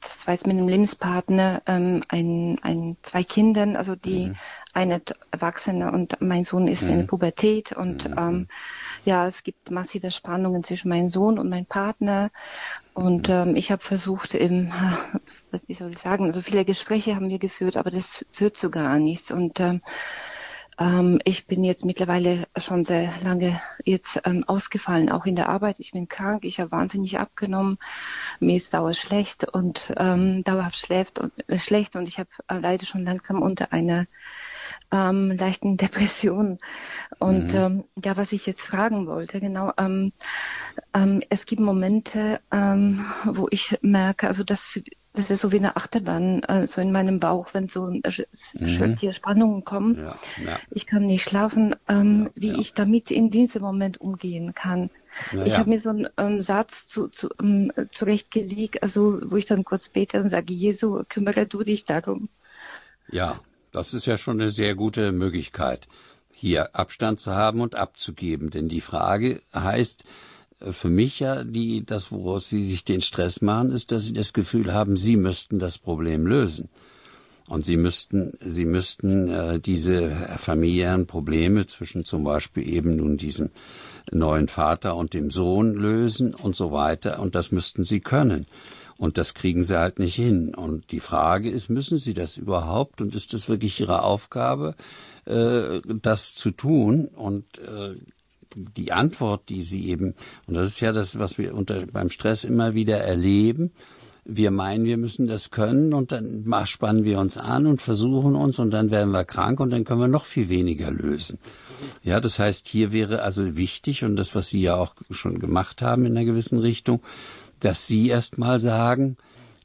Das war jetzt mit einem Lebenspartner, ähm, ein, ein, zwei Kindern, also die mhm. eine Erwachsene und mein Sohn ist mhm. in der Pubertät und mhm. ähm, ja, es gibt massive Spannungen zwischen meinem Sohn und meinem Partner und mhm. ähm, ich habe versucht, eben, *laughs* wie soll ich sagen, also viele Gespräche haben wir geführt, aber das führt zu gar nichts und ähm, ähm, ich bin jetzt mittlerweile schon sehr lange jetzt ähm, ausgefallen, auch in der Arbeit. Ich bin krank, ich habe wahnsinnig abgenommen, mir ist dauer schlecht und ähm, dauerhaft schläft und, äh, schlecht und ich habe äh, leider schon langsam unter einer ähm, leichten *laughs* Depression. Und mhm. ähm, ja, was ich jetzt fragen wollte, genau, ähm, ähm, es gibt Momente, ähm, wo ich merke, also dass das ist so wie eine Achterbahn, so in meinem Bauch, wenn so mhm. hier Spannungen kommen. Ja, ja. Ich kann nicht schlafen, ähm, ja, wie ich damit in diesem Moment umgehen kann. ich habe mir so einen, einen Satz zu, zu, ähm, zurechtgelegt, also wo ich dann kurz bete und sage, Jesu, kümmere du dich darum. Ja, das ist ja schon eine sehr gute Möglichkeit, hier Abstand zu haben und abzugeben. Denn die Frage heißt, für mich ja die, das, woraus Sie sich den Stress machen, ist, dass Sie das Gefühl haben, Sie müssten das Problem lösen. Und Sie müssten, Sie müssten äh, diese familiären Probleme zwischen zum Beispiel eben nun diesem neuen Vater und dem Sohn lösen und so weiter. Und das müssten Sie können. Und das kriegen Sie halt nicht hin. Und die Frage ist, müssen Sie das überhaupt? Und ist das wirklich Ihre Aufgabe, äh, das zu tun? Und äh, die Antwort, die sie eben, und das ist ja das, was wir unter, beim Stress immer wieder erleben, wir meinen, wir müssen das können und dann spannen wir uns an und versuchen uns und dann werden wir krank und dann können wir noch viel weniger lösen. Ja, das heißt, hier wäre also wichtig und das, was Sie ja auch schon gemacht haben in einer gewissen Richtung, dass Sie erst mal sagen,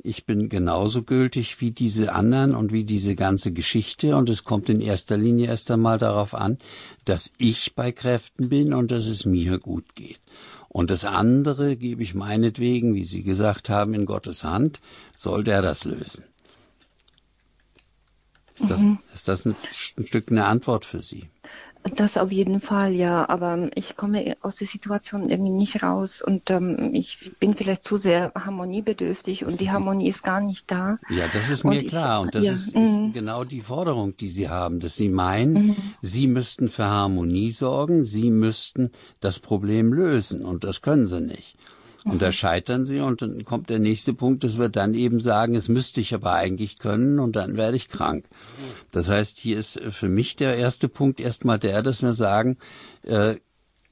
ich bin genauso gültig wie diese anderen und wie diese ganze Geschichte und es kommt in erster Linie erst einmal darauf an, dass ich bei Kräften bin und dass es mir gut geht. Und das andere gebe ich meinetwegen, wie Sie gesagt haben, in Gottes Hand, soll der das lösen. Ist das, mhm. ist das ein, ein Stück eine Antwort für Sie? Das auf jeden Fall, ja. Aber ich komme aus der Situation irgendwie nicht raus und ähm, ich bin vielleicht zu sehr harmoniebedürftig und die Harmonie ist gar nicht da. Ja, das ist mir und klar. Ich, und das ja, ist, ist mhm. genau die Forderung, die Sie haben, dass Sie meinen, mhm. Sie müssten für Harmonie sorgen, Sie müssten das Problem lösen und das können Sie nicht. Und da scheitern sie und dann kommt der nächste Punkt, dass wir dann eben sagen, es müsste ich aber eigentlich können und dann werde ich krank. Das heißt, hier ist für mich der erste Punkt erstmal der, dass wir sagen, äh,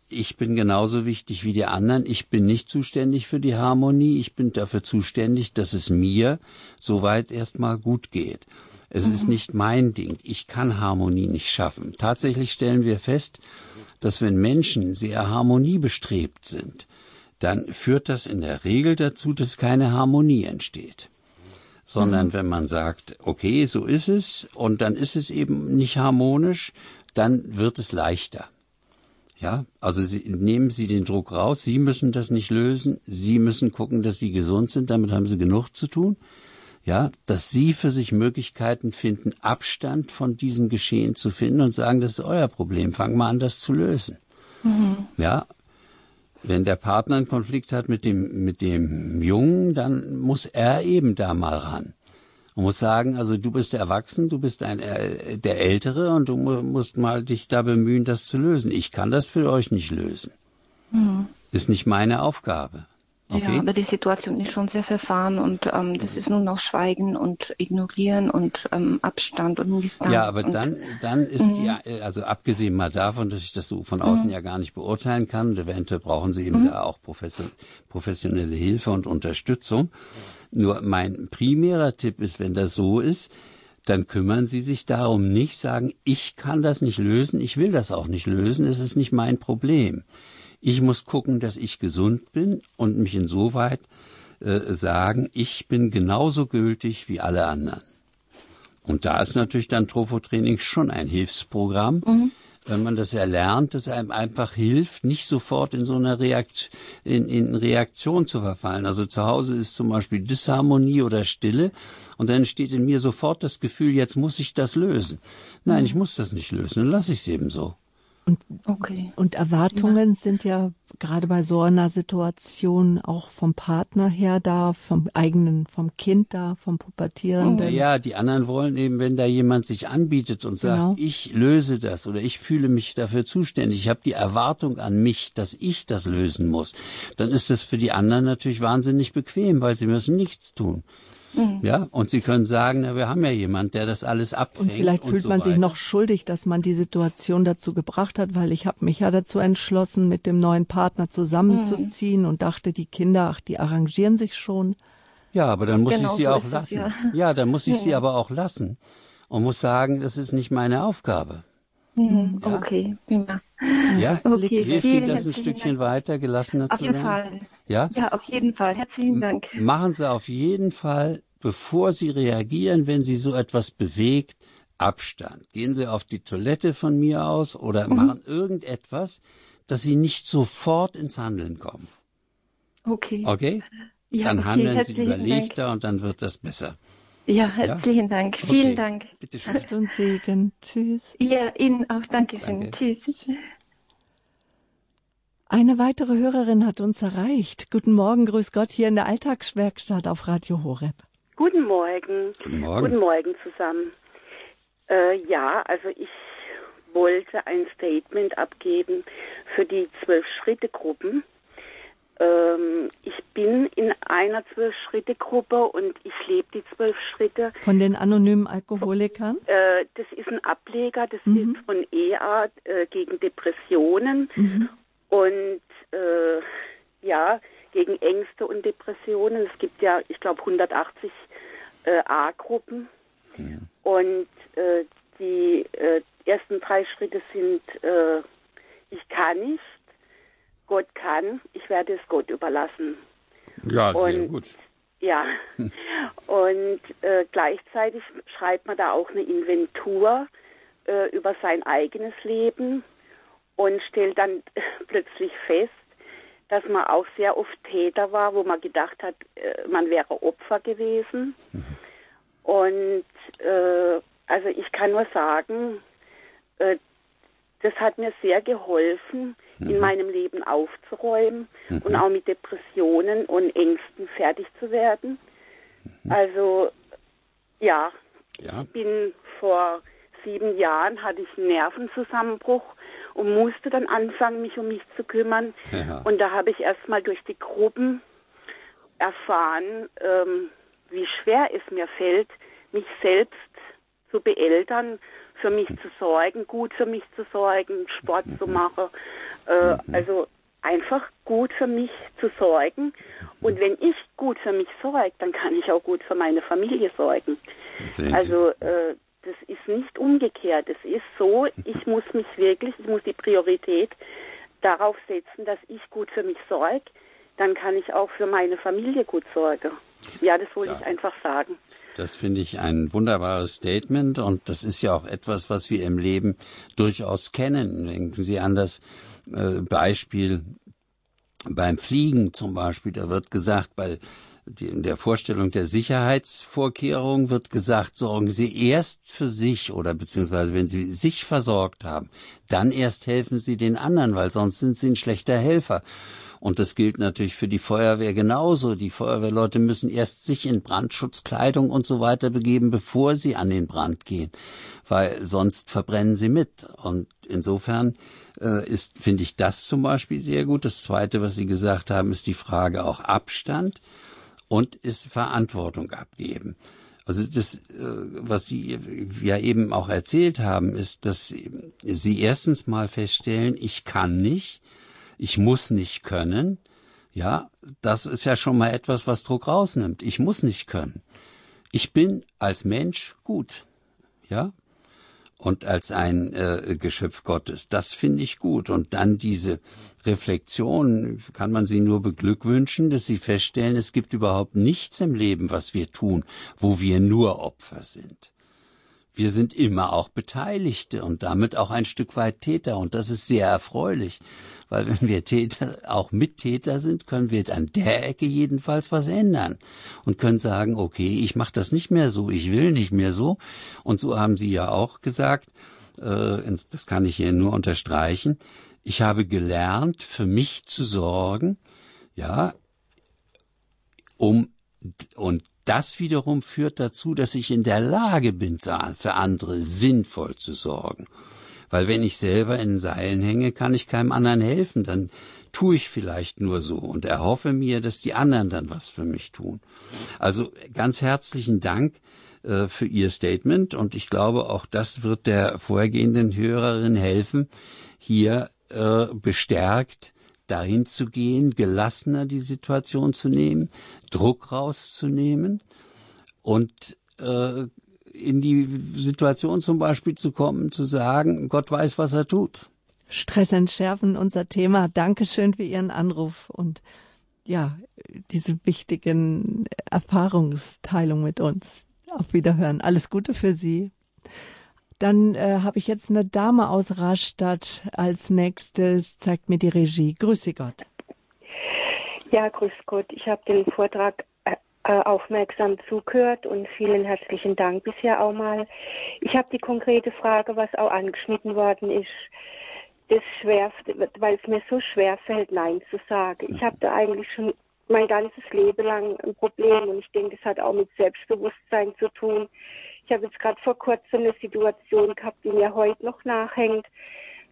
ich bin genauso wichtig wie die anderen. Ich bin nicht zuständig für die Harmonie. Ich bin dafür zuständig, dass es mir soweit erstmal gut geht. Es mhm. ist nicht mein Ding. Ich kann Harmonie nicht schaffen. Tatsächlich stellen wir fest, dass wenn Menschen sehr harmoniebestrebt sind, dann führt das in der Regel dazu, dass keine Harmonie entsteht. Sondern mhm. wenn man sagt, okay, so ist es, und dann ist es eben nicht harmonisch, dann wird es leichter. Ja, also Sie, nehmen Sie den Druck raus. Sie müssen das nicht lösen. Sie müssen gucken, dass Sie gesund sind. Damit haben Sie genug zu tun. Ja, dass Sie für sich Möglichkeiten finden, Abstand von diesem Geschehen zu finden und sagen, das ist euer Problem. Fangen mal an, das zu lösen. Mhm. Ja, wenn der Partner einen Konflikt hat mit dem, mit dem Jungen, dann muss er eben da mal ran. Man muss sagen, also du bist erwachsen, du bist ein, äh, der Ältere und du musst mal dich da bemühen, das zu lösen. Ich kann das für euch nicht lösen. Mhm. Ist nicht meine Aufgabe. Okay. Ja, aber die Situation ist schon sehr verfahren und ähm, das ist nur noch Schweigen und Ignorieren und ähm, Abstand und Distanz. Ja, aber dann, dann ist mhm. die, also abgesehen mal davon, dass ich das so von außen mhm. ja gar nicht beurteilen kann, eventuell brauchen Sie eben mhm. da auch professionelle Hilfe und Unterstützung. Nur mein primärer Tipp ist, wenn das so ist, dann kümmern Sie sich darum nicht, sagen, ich kann das nicht lösen, ich will das auch nicht lösen, es ist nicht mein Problem. Ich muss gucken, dass ich gesund bin und mich insoweit äh, sagen, ich bin genauso gültig wie alle anderen. Und da ist natürlich dann Trofotraining schon ein Hilfsprogramm, mhm. wenn man das erlernt, dass einem einfach hilft, nicht sofort in so einer Reaktion, in, in Reaktion zu verfallen. Also zu Hause ist zum Beispiel Disharmonie oder Stille und dann entsteht in mir sofort das Gefühl, jetzt muss ich das lösen. Nein, ich muss das nicht lösen, dann lasse ich es eben so. Und, okay. und Erwartungen ja. sind ja gerade bei so einer Situation auch vom Partner her da, vom eigenen, vom Kind da, vom Pubertierenden. Ja, die anderen wollen eben, wenn da jemand sich anbietet und sagt, genau. ich löse das oder ich fühle mich dafür zuständig, ich habe die Erwartung an mich, dass ich das lösen muss, dann ist das für die anderen natürlich wahnsinnig bequem, weil sie müssen nichts tun. Mhm. Ja, und Sie können sagen, na, wir haben ja jemand, der das alles abfängt. Und vielleicht fühlt und so man sich noch schuldig, dass man die Situation dazu gebracht hat, weil ich habe mich ja dazu entschlossen, mit dem neuen Partner zusammenzuziehen mhm. und dachte, die Kinder, ach, die arrangieren sich schon. Ja, aber dann muss genau ich sie so auch lassen. Es, ja. ja. dann muss ich ja. sie aber auch lassen und muss sagen, das ist nicht meine Aufgabe. Mhm, ja? Okay, prima. Ja, okay, hilft Ihnen das ein Stückchen Dank. weiter, gelassener auf zu sein? Auf jeden Fall. Ja? ja, auf jeden Fall. Herzlichen Dank. Machen Sie auf jeden Fall, bevor Sie reagieren, wenn Sie so etwas bewegt, Abstand. Gehen Sie auf die Toilette von mir aus oder mhm. machen irgendetwas, dass Sie nicht sofort ins Handeln kommen. Okay. Okay? Ja, dann okay, handeln Sie überlegter Dank. und dann wird das besser. Ja, herzlichen ja? Dank. Okay. Vielen Dank. Bitte schön. Kraft und Segen. Tschüss. Ja, Ihnen auch. Dankeschön. Danke. Tschüss. Eine weitere Hörerin hat uns erreicht. Guten Morgen, grüß Gott, hier in der Alltagswerkstatt auf Radio Horeb. Guten Morgen. Guten Morgen. Guten Morgen zusammen. Äh, ja, also ich wollte ein Statement abgeben für die Zwölf-Schritte-Gruppen. Ähm, ich bin in einer Zwölf-Schritte-Gruppe und ich lebe die zwölf Schritte. Von den anonymen Alkoholikern? Äh, das ist ein Ableger, das mhm. ist von EA äh, gegen Depressionen mhm. und äh, ja, gegen Ängste und Depressionen. Es gibt ja, ich glaube, 180 äh, A-Gruppen. Mhm. Und äh, die äh, ersten drei Schritte sind, ich kann nicht, Gott kann, ich werde es Gott überlassen. Ja, sehr und, gut. Ja, *laughs* und äh, gleichzeitig schreibt man da auch eine Inventur äh, über sein eigenes Leben und stellt dann *laughs* plötzlich fest, dass man auch sehr oft Täter war, wo man gedacht hat, äh, man wäre Opfer gewesen. Mhm. Und äh, also ich kann nur sagen, äh, das hat mir sehr geholfen, mhm. in meinem Leben aufzuräumen mhm. und auch mit Depressionen und Ängsten fertig zu werden. Mhm. Also ja, ja, ich bin vor sieben Jahren hatte ich einen Nervenzusammenbruch und musste dann anfangen, mich um mich zu kümmern. Ja. Und da habe ich erstmal durch die Gruppen erfahren, ähm, wie schwer es mir fällt, mich selbst zu beeltern, für mich zu sorgen, gut für mich zu sorgen, Sport zu mhm. machen. Äh, mhm. also einfach gut für mich zu sorgen. Und wenn ich gut für mich sorge, dann kann ich auch gut für meine Familie sorgen. Also äh, das ist nicht umgekehrt. Es ist so, ich muss mich wirklich, ich muss die Priorität darauf setzen, dass ich gut für mich sorge. Dann kann ich auch für meine Familie gut sorgen. Ja, das wollte ich einfach sagen. Das finde ich ein wunderbares Statement und das ist ja auch etwas, was wir im Leben durchaus kennen. Denken Sie an das äh, Beispiel beim Fliegen zum Beispiel. Da wird gesagt, bei der Vorstellung der Sicherheitsvorkehrung wird gesagt, sorgen Sie erst für sich oder beziehungsweise wenn Sie sich versorgt haben, dann erst helfen Sie den anderen, weil sonst sind Sie ein schlechter Helfer. Und das gilt natürlich für die Feuerwehr genauso. Die Feuerwehrleute müssen erst sich in Brandschutzkleidung und so weiter begeben, bevor sie an den Brand gehen, weil sonst verbrennen sie mit. Und insofern äh, ist, finde ich das zum Beispiel sehr gut. Das Zweite, was Sie gesagt haben, ist die Frage auch Abstand und ist Verantwortung abgeben. Also das, äh, was Sie ja eben auch erzählt haben, ist, dass Sie erstens mal feststellen, ich kann nicht, ich muss nicht können, ja, das ist ja schon mal etwas, was Druck rausnimmt. Ich muss nicht können. Ich bin als Mensch gut, ja, und als ein äh, Geschöpf Gottes. Das finde ich gut. Und dann diese Reflexion, kann man sie nur beglückwünschen, dass sie feststellen, es gibt überhaupt nichts im Leben, was wir tun, wo wir nur Opfer sind. Wir sind immer auch Beteiligte und damit auch ein Stück weit Täter. Und das ist sehr erfreulich, weil wenn wir Täter, auch Mittäter sind, können wir an der Ecke jedenfalls was ändern und können sagen, okay, ich mache das nicht mehr so, ich will nicht mehr so. Und so haben Sie ja auch gesagt, äh, das kann ich hier nur unterstreichen, ich habe gelernt, für mich zu sorgen, ja, um und das wiederum führt dazu, dass ich in der Lage bin, für andere sinnvoll zu sorgen. Weil wenn ich selber in Seilen hänge, kann ich keinem anderen helfen, dann tue ich vielleicht nur so und erhoffe mir, dass die anderen dann was für mich tun. Also ganz herzlichen Dank äh, für Ihr Statement und ich glaube, auch das wird der vorhergehenden Hörerin helfen, hier äh, bestärkt dahin zu gehen, gelassener die Situation zu nehmen, Druck rauszunehmen und äh, in die Situation zum Beispiel zu kommen, zu sagen, Gott weiß, was er tut. Stress entschärfen, unser Thema. Dankeschön für Ihren Anruf und ja, diese wichtigen Erfahrungsteilung mit uns. Auf Wiederhören. Alles Gute für Sie. Dann äh, habe ich jetzt eine Dame aus Rastatt als nächstes, zeigt mir die Regie. Grüße Gott. Ja, grüß Gott. Ich habe den Vortrag äh, äh, aufmerksam zugehört und vielen herzlichen Dank bisher auch mal. Ich habe die konkrete Frage, was auch angeschnitten worden ist. Das schwer, weil es mir so schwer fällt, Nein zu sagen. Ich habe da eigentlich schon mein ganzes Leben lang ein Problem und ich denke, das hat auch mit Selbstbewusstsein zu tun. Ich habe jetzt gerade vor kurzem eine Situation gehabt, die mir heute noch nachhängt,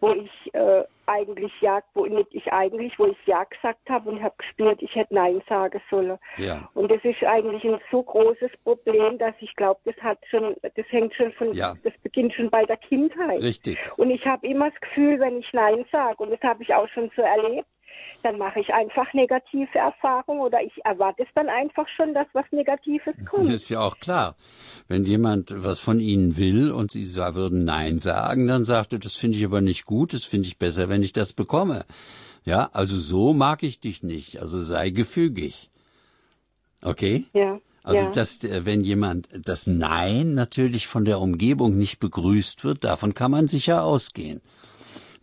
wo ich äh, eigentlich ja, wo nicht ich eigentlich, wo ich ja gesagt habe und habe gespürt, ich hätte Nein sagen sollen. Ja. Und das ist eigentlich ein so großes Problem, dass ich glaube, das hat schon, das hängt schon von, ja. das beginnt schon bei der Kindheit. Richtig. Und ich habe immer das Gefühl, wenn ich Nein sage, und das habe ich auch schon so erlebt, dann mache ich einfach negative Erfahrungen oder ich erwarte es dann einfach schon, dass was Negatives kommt. Das ist ja auch klar. Wenn jemand was von Ihnen will und Sie würden Nein sagen, dann sagt er, das finde ich aber nicht gut, das finde ich besser, wenn ich das bekomme. Ja, also so mag ich dich nicht, also sei gefügig. Okay? Ja. Also, ja. dass, äh, wenn jemand das Nein natürlich von der Umgebung nicht begrüßt wird, davon kann man sicher ausgehen.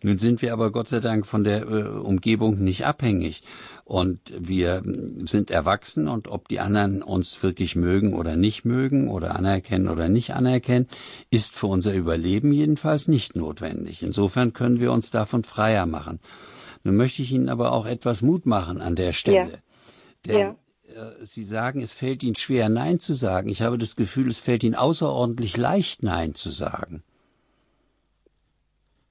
Nun sind wir aber Gott sei Dank von der äh, Umgebung nicht abhängig. Und wir sind erwachsen und ob die anderen uns wirklich mögen oder nicht mögen oder anerkennen oder nicht anerkennen, ist für unser Überleben jedenfalls nicht notwendig. Insofern können wir uns davon freier machen. Nun möchte ich Ihnen aber auch etwas Mut machen an der Stelle. Ja. Denn ja. Äh, Sie sagen, es fällt Ihnen schwer, Nein zu sagen. Ich habe das Gefühl, es fällt Ihnen außerordentlich leicht, Nein zu sagen.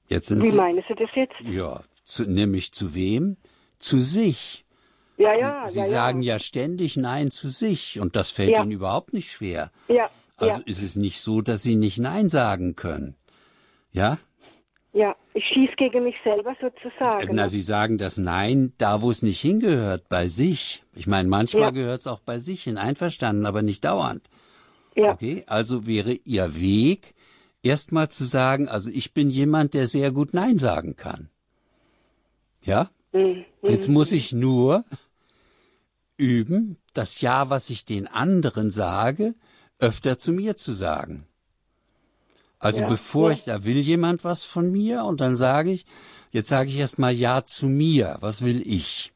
Jetzt sind Wie Sie, meinen Sie das jetzt? Ja, zu, nämlich zu wem? Zu sich. Ja, ja. Sie ja, sagen ja. ja ständig Nein zu sich und das fällt Ja. Ihnen überhaupt nicht schwer. Ja, Also ist es nicht so, dass Sie nicht Nein sagen können. Ja? ja. Ich schieße gegen mich selber sozusagen. Na, Sie sagen das Nein da, wo es nicht hingehört, bei sich. Ich meine, manchmal Ja. gehört es auch bei sich hin, einverstanden, aber nicht dauernd. ja, Okay, also wäre Ihr Weg, erstmal zu sagen, also ich bin jemand, der sehr gut Nein sagen kann. Ja? Mhm. Jetzt muss ich nur üben, das Ja, was ich den anderen sage, öfter zu mir zu sagen. Also Ja, bevor ja. ich, da will jemand was von mir und dann sage ich, jetzt sage ich erstmal Ja zu mir, was will ich?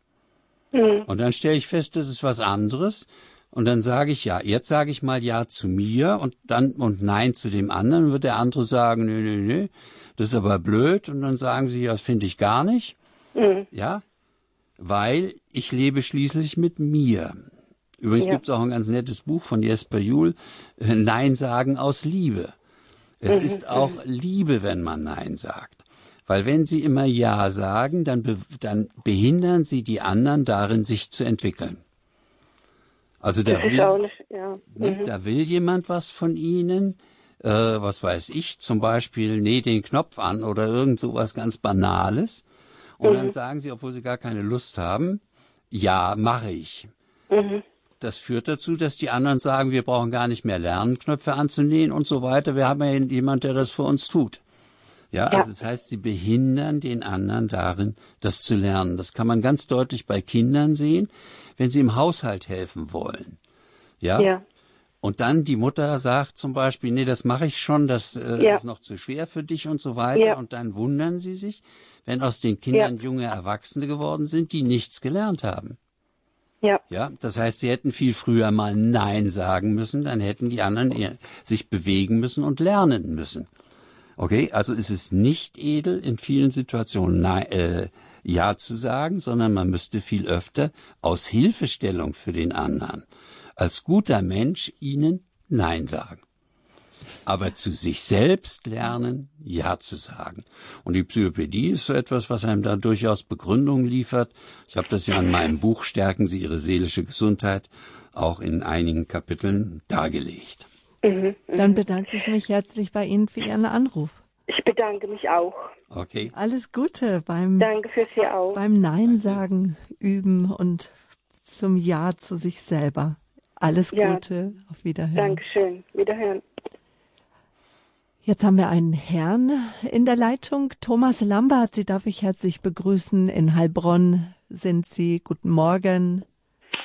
Mhm. Und dann stelle ich fest, das ist was anderes. Und dann sage ich ja, jetzt sage ich mal ja zu mir und dann und nein zu dem anderen, wird der andere sagen, nö, nö, nö, das ist aber blöd. Und dann sagen sie, ja, das finde ich gar nicht. Mhm. Ja, weil ich lebe schließlich mit mir. Übrigens Ja. gibt's auch ein ganz nettes Buch von Jesper Juhl, äh, Nein sagen aus Liebe. Es Mhm, ist auch Liebe, wenn man Nein sagt. Weil wenn Sie immer Ja sagen, dann, be dann behindern Sie die anderen darin, sich zu entwickeln. Also da will, nicht, ja. ne, Mhm. da will jemand was von Ihnen, äh, was weiß ich, zum Beispiel, näh den Knopf an oder irgend sowas ganz Banales. Und Mhm. dann sagen Sie, obwohl Sie gar keine Lust haben, ja, mache ich. Mhm. Das führt dazu, dass die anderen sagen, wir brauchen gar nicht mehr lernen, Knöpfe anzunähen und so weiter. Wir haben ja jemand, der das für uns tut. Ja, Ja. also das heißt, sie behindern den anderen darin, das zu lernen. Das kann man ganz deutlich bei Kindern sehen, wenn sie im Haushalt helfen wollen. Ja. Ja. Und dann die Mutter sagt zum Beispiel, nee, das mache ich schon, das äh, Ja. ist noch zu schwer für dich und so weiter. Ja. Und dann wundern sie sich, wenn aus den Kindern junge Erwachsene geworden sind, die nichts gelernt haben. Ja. Ja, das heißt, sie hätten viel früher mal Nein sagen müssen, dann hätten die anderen sich bewegen müssen und lernen müssen. Okay, also ist es nicht edel, in vielen Situationen Nein, äh, Ja zu sagen, sondern man müsste viel öfter aus Hilfestellung für den anderen als guter Mensch ihnen Nein sagen. Aber zu sich selbst lernen, Ja zu sagen. Und die Psychopädie ist so etwas, was einem da durchaus Begründung liefert. Ich habe das ja in meinem Buch Stärken Sie Ihre seelische Gesundheit auch in einigen Kapiteln dargelegt. Dann bedanke ich mich herzlich bei Ihnen für Ihren Anruf. Ich bedanke mich auch. Okay? Alles Gute beim, Danke für Sie auch. beim Nein sagen, üben und zum Ja zu sich selber. Alles Ja. Gute, auf Wiederhören. Dankeschön. Wiederhören. Jetzt haben wir einen Herrn in der Leitung. Thomas Lambert, Sie darf ich herzlich begrüßen. In Heilbronn sind Sie. Guten Morgen.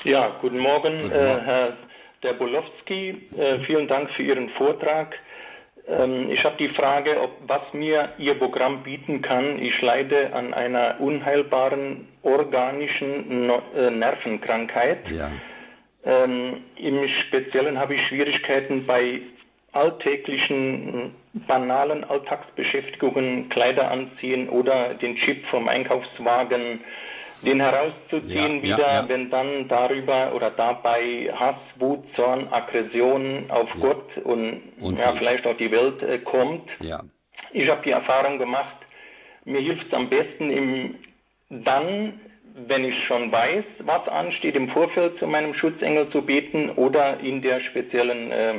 Ja, guten Morgen, Guten äh, Morgen. Herr Derbolowski. Äh, vielen Dank für Ihren Vortrag. Ähm, ich habe die Frage, ob, was mir Ihr Programm bieten kann. Ich leide an einer unheilbaren organischen no äh, Nervenkrankheit. Ja. Ähm, Im Speziellen habe ich Schwierigkeiten bei alltäglichen, banalen Alltagsbeschäftigungen, Kleider anziehen oder den Chip vom Einkaufswagen, den herauszuziehen Ja, wieder, ja, ja. wenn dann darüber oder dabei Hass, Wut, Zorn, Aggression auf Gott und, Und ja, vielleicht auch die Welt äh, kommt. Ich habe die Erfahrung gemacht, mir hilft es am besten im, dann, wenn ich schon weiß, was ansteht, im Vorfeld zu meinem Schutzengel zu beten oder in der speziellen äh,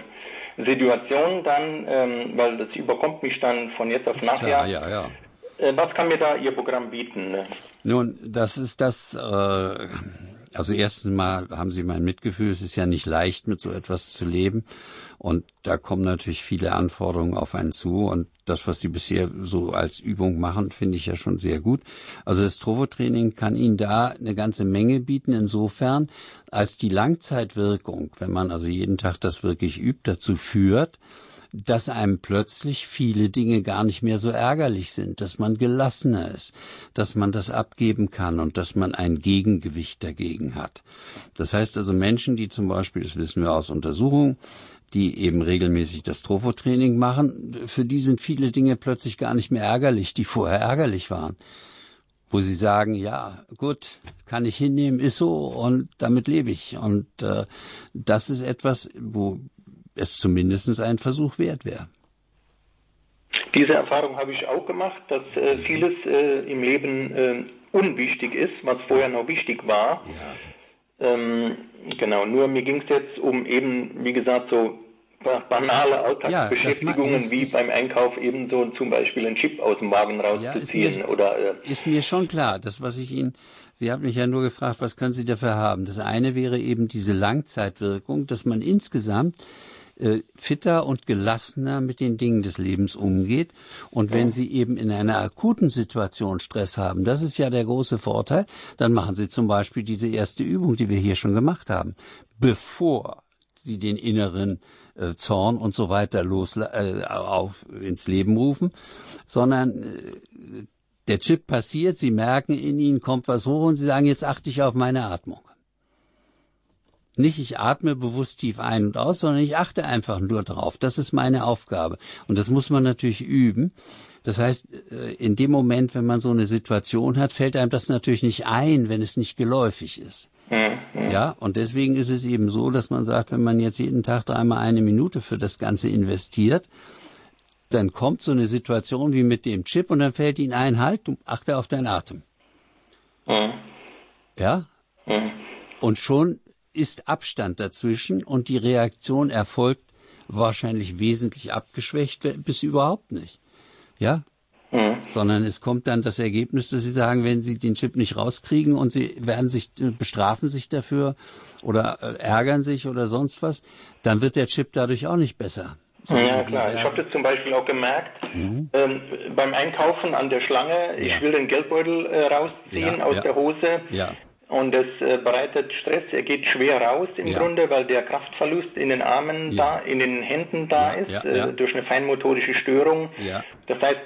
Situation dann, ähm, weil das überkommt mich dann von jetzt auf nachher. klar, ja, ja. Äh, was kann mir da Ihr Programm bieten? Nun, das ist das, äh, also erstens mal haben Sie mein Mitgefühl, es ist ja nicht leicht, mit so etwas zu leben. Und da kommen natürlich viele Anforderungen auf einen zu. Und das, was Sie bisher so als Übung machen, finde ich ja schon sehr gut. Also das Trovo-Training kann Ihnen da eine ganze Menge bieten, insofern, als die Langzeitwirkung, wenn man also jeden Tag das wirklich übt, dazu führt, dass einem plötzlich viele Dinge gar nicht mehr so ärgerlich sind, dass man gelassener ist, dass man das abgeben kann und dass man ein Gegengewicht dagegen hat. Das heißt also Menschen, die zum Beispiel, das wissen wir aus Untersuchungen, die eben regelmäßig das Trophotraining machen, für die sind viele Dinge plötzlich gar nicht mehr ärgerlich, die vorher ärgerlich waren. Wo sie sagen, ja, gut, kann ich hinnehmen, ist so und damit lebe ich. Und äh, das ist etwas, wo es zumindest ein Versuch wert wäre. Diese Erfahrung habe ich auch gemacht, dass äh, vieles äh, im Leben äh, unwichtig ist, was vorher noch wichtig war. Ähm, genau, nur mir ging es jetzt um eben, wie gesagt, so ba- banale Alltagsbeschäftigungen ma- wie ist- beim Einkauf ebenso zum Beispiel einen Chip aus dem Wagen Ja, rauszuziehen mir, oder äh, ist mir schon klar. Das, was ich Ihnen, Sie haben mich ja nur gefragt, was können Sie dafür haben? Das eine wäre eben diese Langzeitwirkung, dass man insgesamt äh, fitter und gelassener mit den Dingen des Lebens umgeht. Und wenn Sie eben in einer akuten Situation Stress haben, das ist ja der große Vorteil, dann machen Sie zum Beispiel diese erste Übung, die wir hier schon gemacht haben, bevor Sie den inneren äh, Zorn und so weiter los äh, auf ins Leben rufen, sondern äh, der Chip passiert, Sie merken, in Ihnen kommt was hoch und Sie sagen, jetzt achte ich auf meine Atmung. Nicht, ich atme bewusst tief ein und aus, sondern ich achte einfach nur drauf. Das ist meine Aufgabe. Und das muss man natürlich üben. Das heißt, äh, in dem Moment, wenn man so eine Situation hat, fällt einem das natürlich nicht ein, wenn es nicht geläufig ist. Ja, und deswegen ist es eben so, dass man sagt, wenn man jetzt jeden Tag dreimal eine Minute für das Ganze investiert, dann kommt so eine Situation wie mit dem Chip und dann fällt Ihnen ein, halt, du achte auf deinen Atem. äh, Ja? Und schon ist Abstand dazwischen und die Reaktion erfolgt wahrscheinlich wesentlich abgeschwächt bis überhaupt nicht. Ja? Sondern es kommt dann das Ergebnis, dass Sie sagen, wenn Sie den Chip nicht rauskriegen und Sie werden sich, bestrafen sich dafür oder äh, ärgern sich oder sonst was, dann wird der Chip dadurch auch nicht besser. Ja, klar. Ich habe das zum Beispiel auch gemerkt ähm, beim Einkaufen an der Schlange. Ich Mhm. Ja. will den Geldbeutel äh, rausziehen Ja, aus ja. der Hose. Und das äh, bereitet Stress. Er geht schwer raus im Ja. Grunde, weil der Kraftverlust in den Armen Ja. da, in den Händen da Ja, ist, äh, durch eine feinmotorische Störung. Das heißt,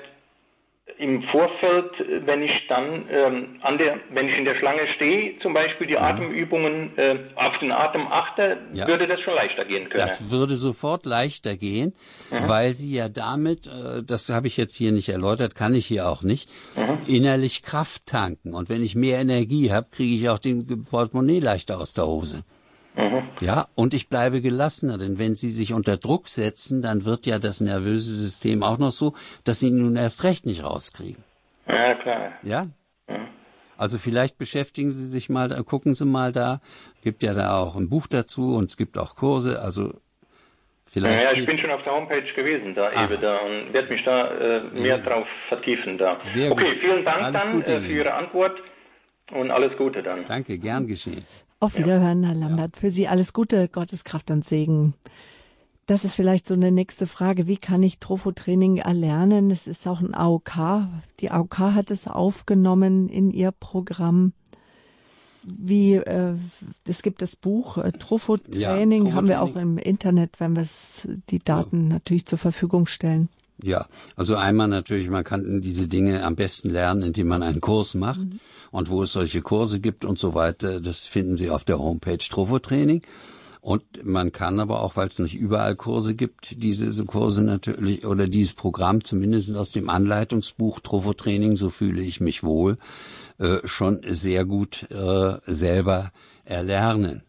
im Vorfeld, wenn ich dann ähm, an der, wenn ich in der Schlange stehe, zum Beispiel die Atemübungen äh, auf den Atem achte, Ja. würde das schon leichter gehen können. Das würde sofort leichter gehen, weil sie ja damit, äh, das habe ich jetzt hier nicht erläutert, kann ich hier auch nicht, innerlich Kraft tanken. Und wenn ich mehr Energie habe, kriege ich auch den Portemonnaie leichter aus der Hose. Ja, und ich bleibe gelassener, denn wenn Sie sich unter Druck setzen, dann wird ja das nervöse System auch noch so, dass Sie ihn nun erst recht nicht rauskriegen. ja, klar. Ja? Also vielleicht beschäftigen Sie sich mal, da- gucken Sie mal da, gibt ja da auch ein Buch dazu und es gibt auch Kurse, also vielleicht. Ja, ich bin schon auf der Homepage gewesen, da Ah. eben da und werde mich da äh, mehr drauf vertiefen da. Sehr okay, gut. vielen Dank Alles dann Gute äh, für Ihre Antwort und alles Gute dann. Danke, gern geschehen. Auf Wiederhören, Herr Lambert. Für Sie alles Gute, Gottes Kraft und Segen. Das ist vielleicht so eine nächste Frage. Wie kann ich Trophotraining erlernen? Es ist auch ein AOK. Die AOK hat es aufgenommen in ihr Programm. Wie, äh, es gibt das Buch äh, Trophotraining, Ja, haben wir auch im Internet, wenn wir die Daten natürlich zur Verfügung stellen. Ja, also einmal natürlich, man kann diese Dinge am besten lernen, indem man einen Kurs macht. Und wo es solche Kurse gibt und so weiter, das finden Sie auf der Homepage Trovo-Training. Und man kann aber auch, weil es nicht überall Kurse gibt, diese Kurse natürlich oder dieses Programm zumindest aus dem Anleitungsbuch Trovo-Training, so fühle ich mich wohl, äh, schon sehr gut äh, selber erlernen.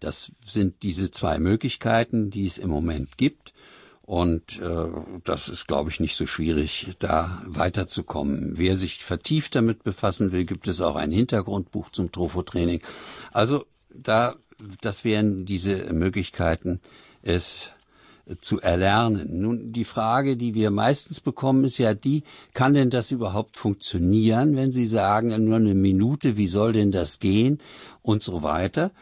Das sind diese zwei Möglichkeiten, die es im Moment gibt. Und äh, das ist, glaube ich, nicht so schwierig, da weiterzukommen. Wer sich vertieft damit befassen will, gibt es auch ein Hintergrundbuch zum Trophotraining. Also da, das wären diese Möglichkeiten, es zu erlernen. Nun, die Frage, die wir meistens bekommen, ist ja die, kann denn das überhaupt funktionieren, wenn Sie sagen, nur eine Minute, wie soll denn das gehen und so weiter.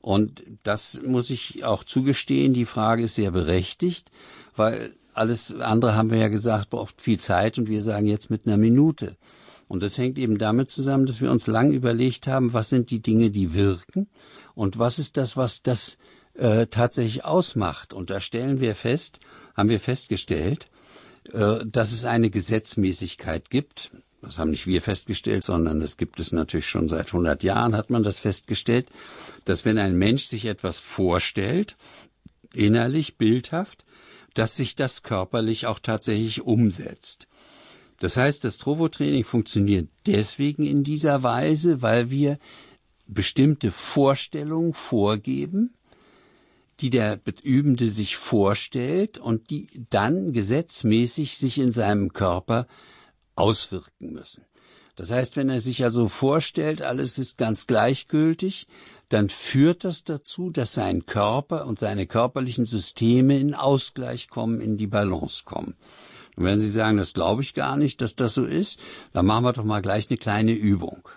Und das muss ich auch zugestehen, die Frage ist sehr berechtigt, weil alles andere haben wir ja gesagt, braucht viel Zeit und wir sagen jetzt mit einer Minute. Und das hängt eben damit zusammen, dass wir uns lang überlegt haben, was sind die Dinge, die wirken und was ist das, was das äh, tatsächlich ausmacht. Und da stellen wir fest, haben wir festgestellt, äh, dass es eine Gesetzmäßigkeit gibt. Das haben nicht wir festgestellt, sondern das gibt es natürlich schon seit 100 Jahren, hat man das festgestellt, dass wenn ein Mensch sich etwas vorstellt, innerlich, bildhaft, dass sich das körperlich auch tatsächlich umsetzt. Das heißt, das Trovo-Training funktioniert deswegen in dieser Weise, weil wir bestimmte Vorstellungen vorgeben, die der Übende sich vorstellt und die dann gesetzmäßig sich in seinem Körper auswirken müssen. Das heißt, wenn er sich also vorstellt, alles ist ganz gleichgültig, dann führt das dazu, dass sein Körper und seine körperlichen Systeme in Ausgleich kommen, in die Balance kommen. Und wenn Sie sagen, das glaube ich gar nicht, dass das so ist, dann machen wir doch mal gleich eine kleine Übung.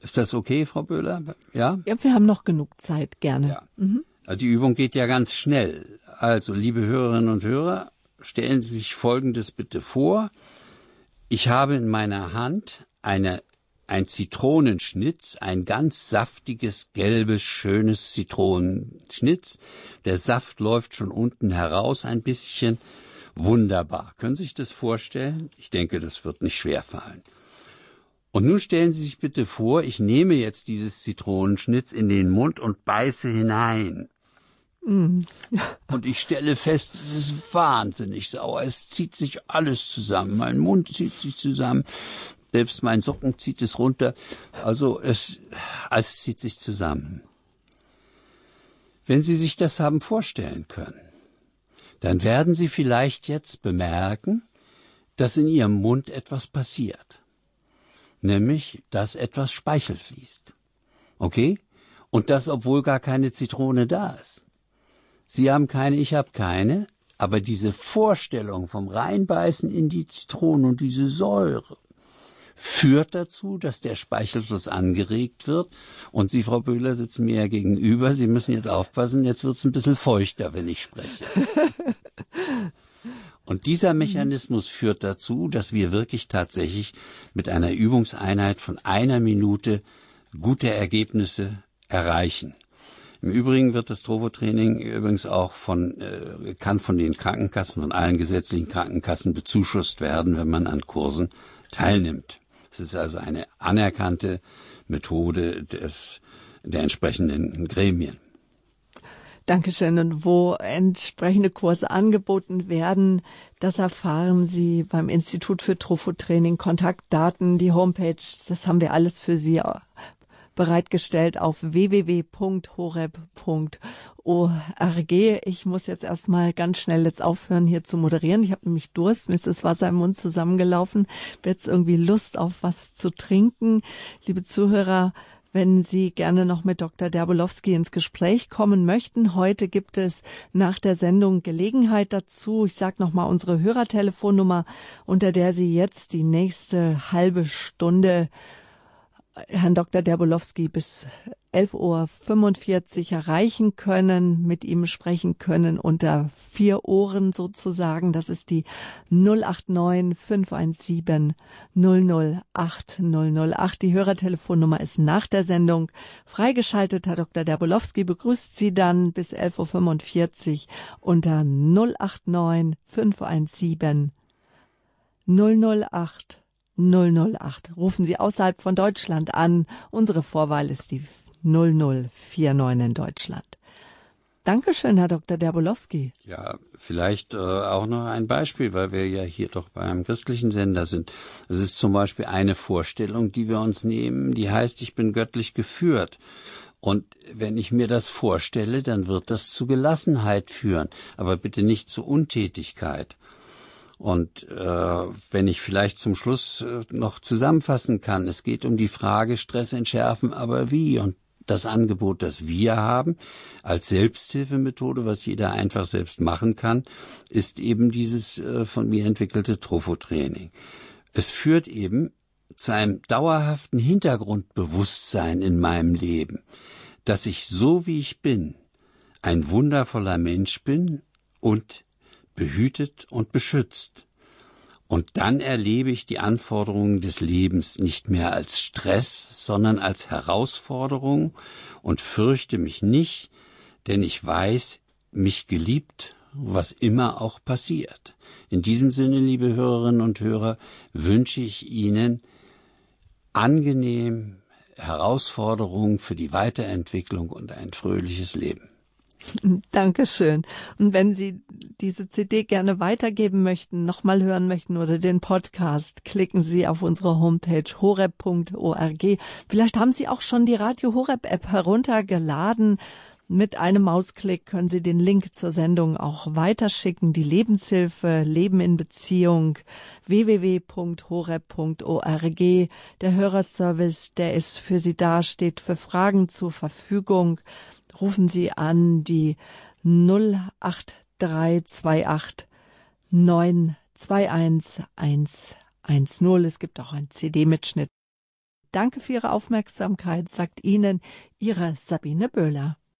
Ist das okay, Frau Böhler? Ja? Ja, wir haben noch genug Zeit, gerne. Ja. Also Die Übung geht ja ganz schnell. Also, liebe Hörerinnen und Hörer, stellen Sie sich Folgendes bitte vor. Ich habe in meiner Hand eine, ein Zitronenschnitz, ein ganz saftiges, gelbes, schönes Zitronenschnitz. Der Saft läuft schon unten heraus ein bisschen. Wunderbar. Können Sie sich das vorstellen? Ich denke, das wird nicht schwer fallen. Und nun stellen Sie sich bitte vor, ich nehme jetzt dieses Zitronenschnitz in den Mund und beiße hinein. *laughs* Und ich stelle fest, es ist wahnsinnig sauer. Es zieht sich alles zusammen. Mein Mund zieht sich zusammen. Selbst mein Socken zieht es runter. Also es, alles zieht sich zusammen. Wenn Sie sich das haben vorstellen können, dann werden Sie vielleicht jetzt bemerken, dass in Ihrem Mund etwas passiert. Nämlich, dass etwas Speichel fließt. Okay? Und das, obwohl gar keine Zitrone da ist. Sie haben keine, ich habe keine, aber diese Vorstellung vom Reinbeißen in die Zitrone und diese Säure führt dazu, dass der Speichelfluss angeregt wird. Und Sie, Frau Böhler, sitzen mir ja gegenüber. Sie müssen jetzt aufpassen, jetzt wird es ein bisschen feuchter, wenn ich spreche. *laughs* Und dieser Mechanismus führt dazu, dass wir wirklich tatsächlich mit einer Übungseinheit von einer Minute gute Ergebnisse erreichen. Im Übrigen wird das Trovo-Training übrigens auch von, äh, kann von den Krankenkassen, von allen gesetzlichen Krankenkassen bezuschusst werden, wenn man an Kursen teilnimmt. Es ist also eine anerkannte Methode des, der entsprechenden Gremien. Dankeschön. Und wo entsprechende Kurse angeboten werden, das erfahren Sie beim Institut für Trophotraining. Kontaktdaten, die Homepage, das haben wir alles für Sie bereitgestellt auf www.horeb.org. Ich muss jetzt erstmal ganz schnell jetzt aufhören, hier zu moderieren. Ich habe nämlich Durst, mir ist das Wasser im Mund zusammengelaufen, jetzt irgendwie Lust auf was zu trinken. Liebe Zuhörer, wenn Sie gerne noch mit Dr. Derbolowski ins Gespräch kommen möchten. Heute gibt es nach der Sendung Gelegenheit dazu. Ich sage nochmal unsere Hörertelefonnummer, unter der Sie jetzt die nächste halbe Stunde Herrn Dr. Derbolowski bis 11.45 Uhr erreichen können, mit ihm sprechen können unter vier Ohren sozusagen. Das ist die 089 517 008 008. Die Hörertelefonnummer ist nach der Sendung freigeschaltet. Herr Dr. Derbolowski begrüßt Sie dann bis 11.45 Uhr unter 089 517 008 008. Rufen Sie außerhalb von Deutschland an. Unsere Vorwahl ist die 0049 in Deutschland. Dankeschön, Herr Dr. Derbolowski. Ja, vielleicht äh, auch noch ein Beispiel, weil wir ja hier doch beim christlichen Sender sind. Es ist zum Beispiel eine Vorstellung, die wir uns nehmen, die heißt, ich bin göttlich geführt. Und wenn ich mir das vorstelle, dann wird das zu Gelassenheit führen, aber bitte nicht zu Untätigkeit. Und äh, wenn ich vielleicht zum Schluss äh, noch zusammenfassen kann, es geht um die Frage Stress entschärfen, aber wie? Und das Angebot, das wir haben als Selbsthilfemethode, was jeder einfach selbst machen kann, ist eben dieses äh, von mir entwickelte Trophotraining. Es führt eben zu einem dauerhaften Hintergrundbewusstsein in meinem Leben, dass ich so wie ich bin, ein wundervoller Mensch bin und behütet und beschützt. Und dann erlebe ich die Anforderungen des Lebens nicht mehr als Stress, sondern als Herausforderung und fürchte mich nicht, denn ich weiß, mich geliebt, was immer auch passiert. In diesem Sinne, liebe Hörerinnen und Hörer, wünsche ich Ihnen angenehm Herausforderungen für die Weiterentwicklung und ein fröhliches Leben. *laughs* Dankeschön. Und wenn Sie diese CD gerne weitergeben möchten, nochmal hören möchten oder den Podcast, klicken Sie auf unsere Homepage horeb.org. Vielleicht haben Sie auch schon die Radio Horeb App heruntergeladen. Mit einem Mausklick können Sie den Link zur Sendung auch weiterschicken. Die Lebenshilfe, Leben in Beziehung, www.horeb.org. Der Hörerservice, der ist für Sie da, steht für Fragen zur Verfügung rufen Sie an die 08328 921 110. Es gibt auch einen CD-Mitschnitt. Danke für Ihre Aufmerksamkeit, sagt Ihnen Ihre Sabine Böhler.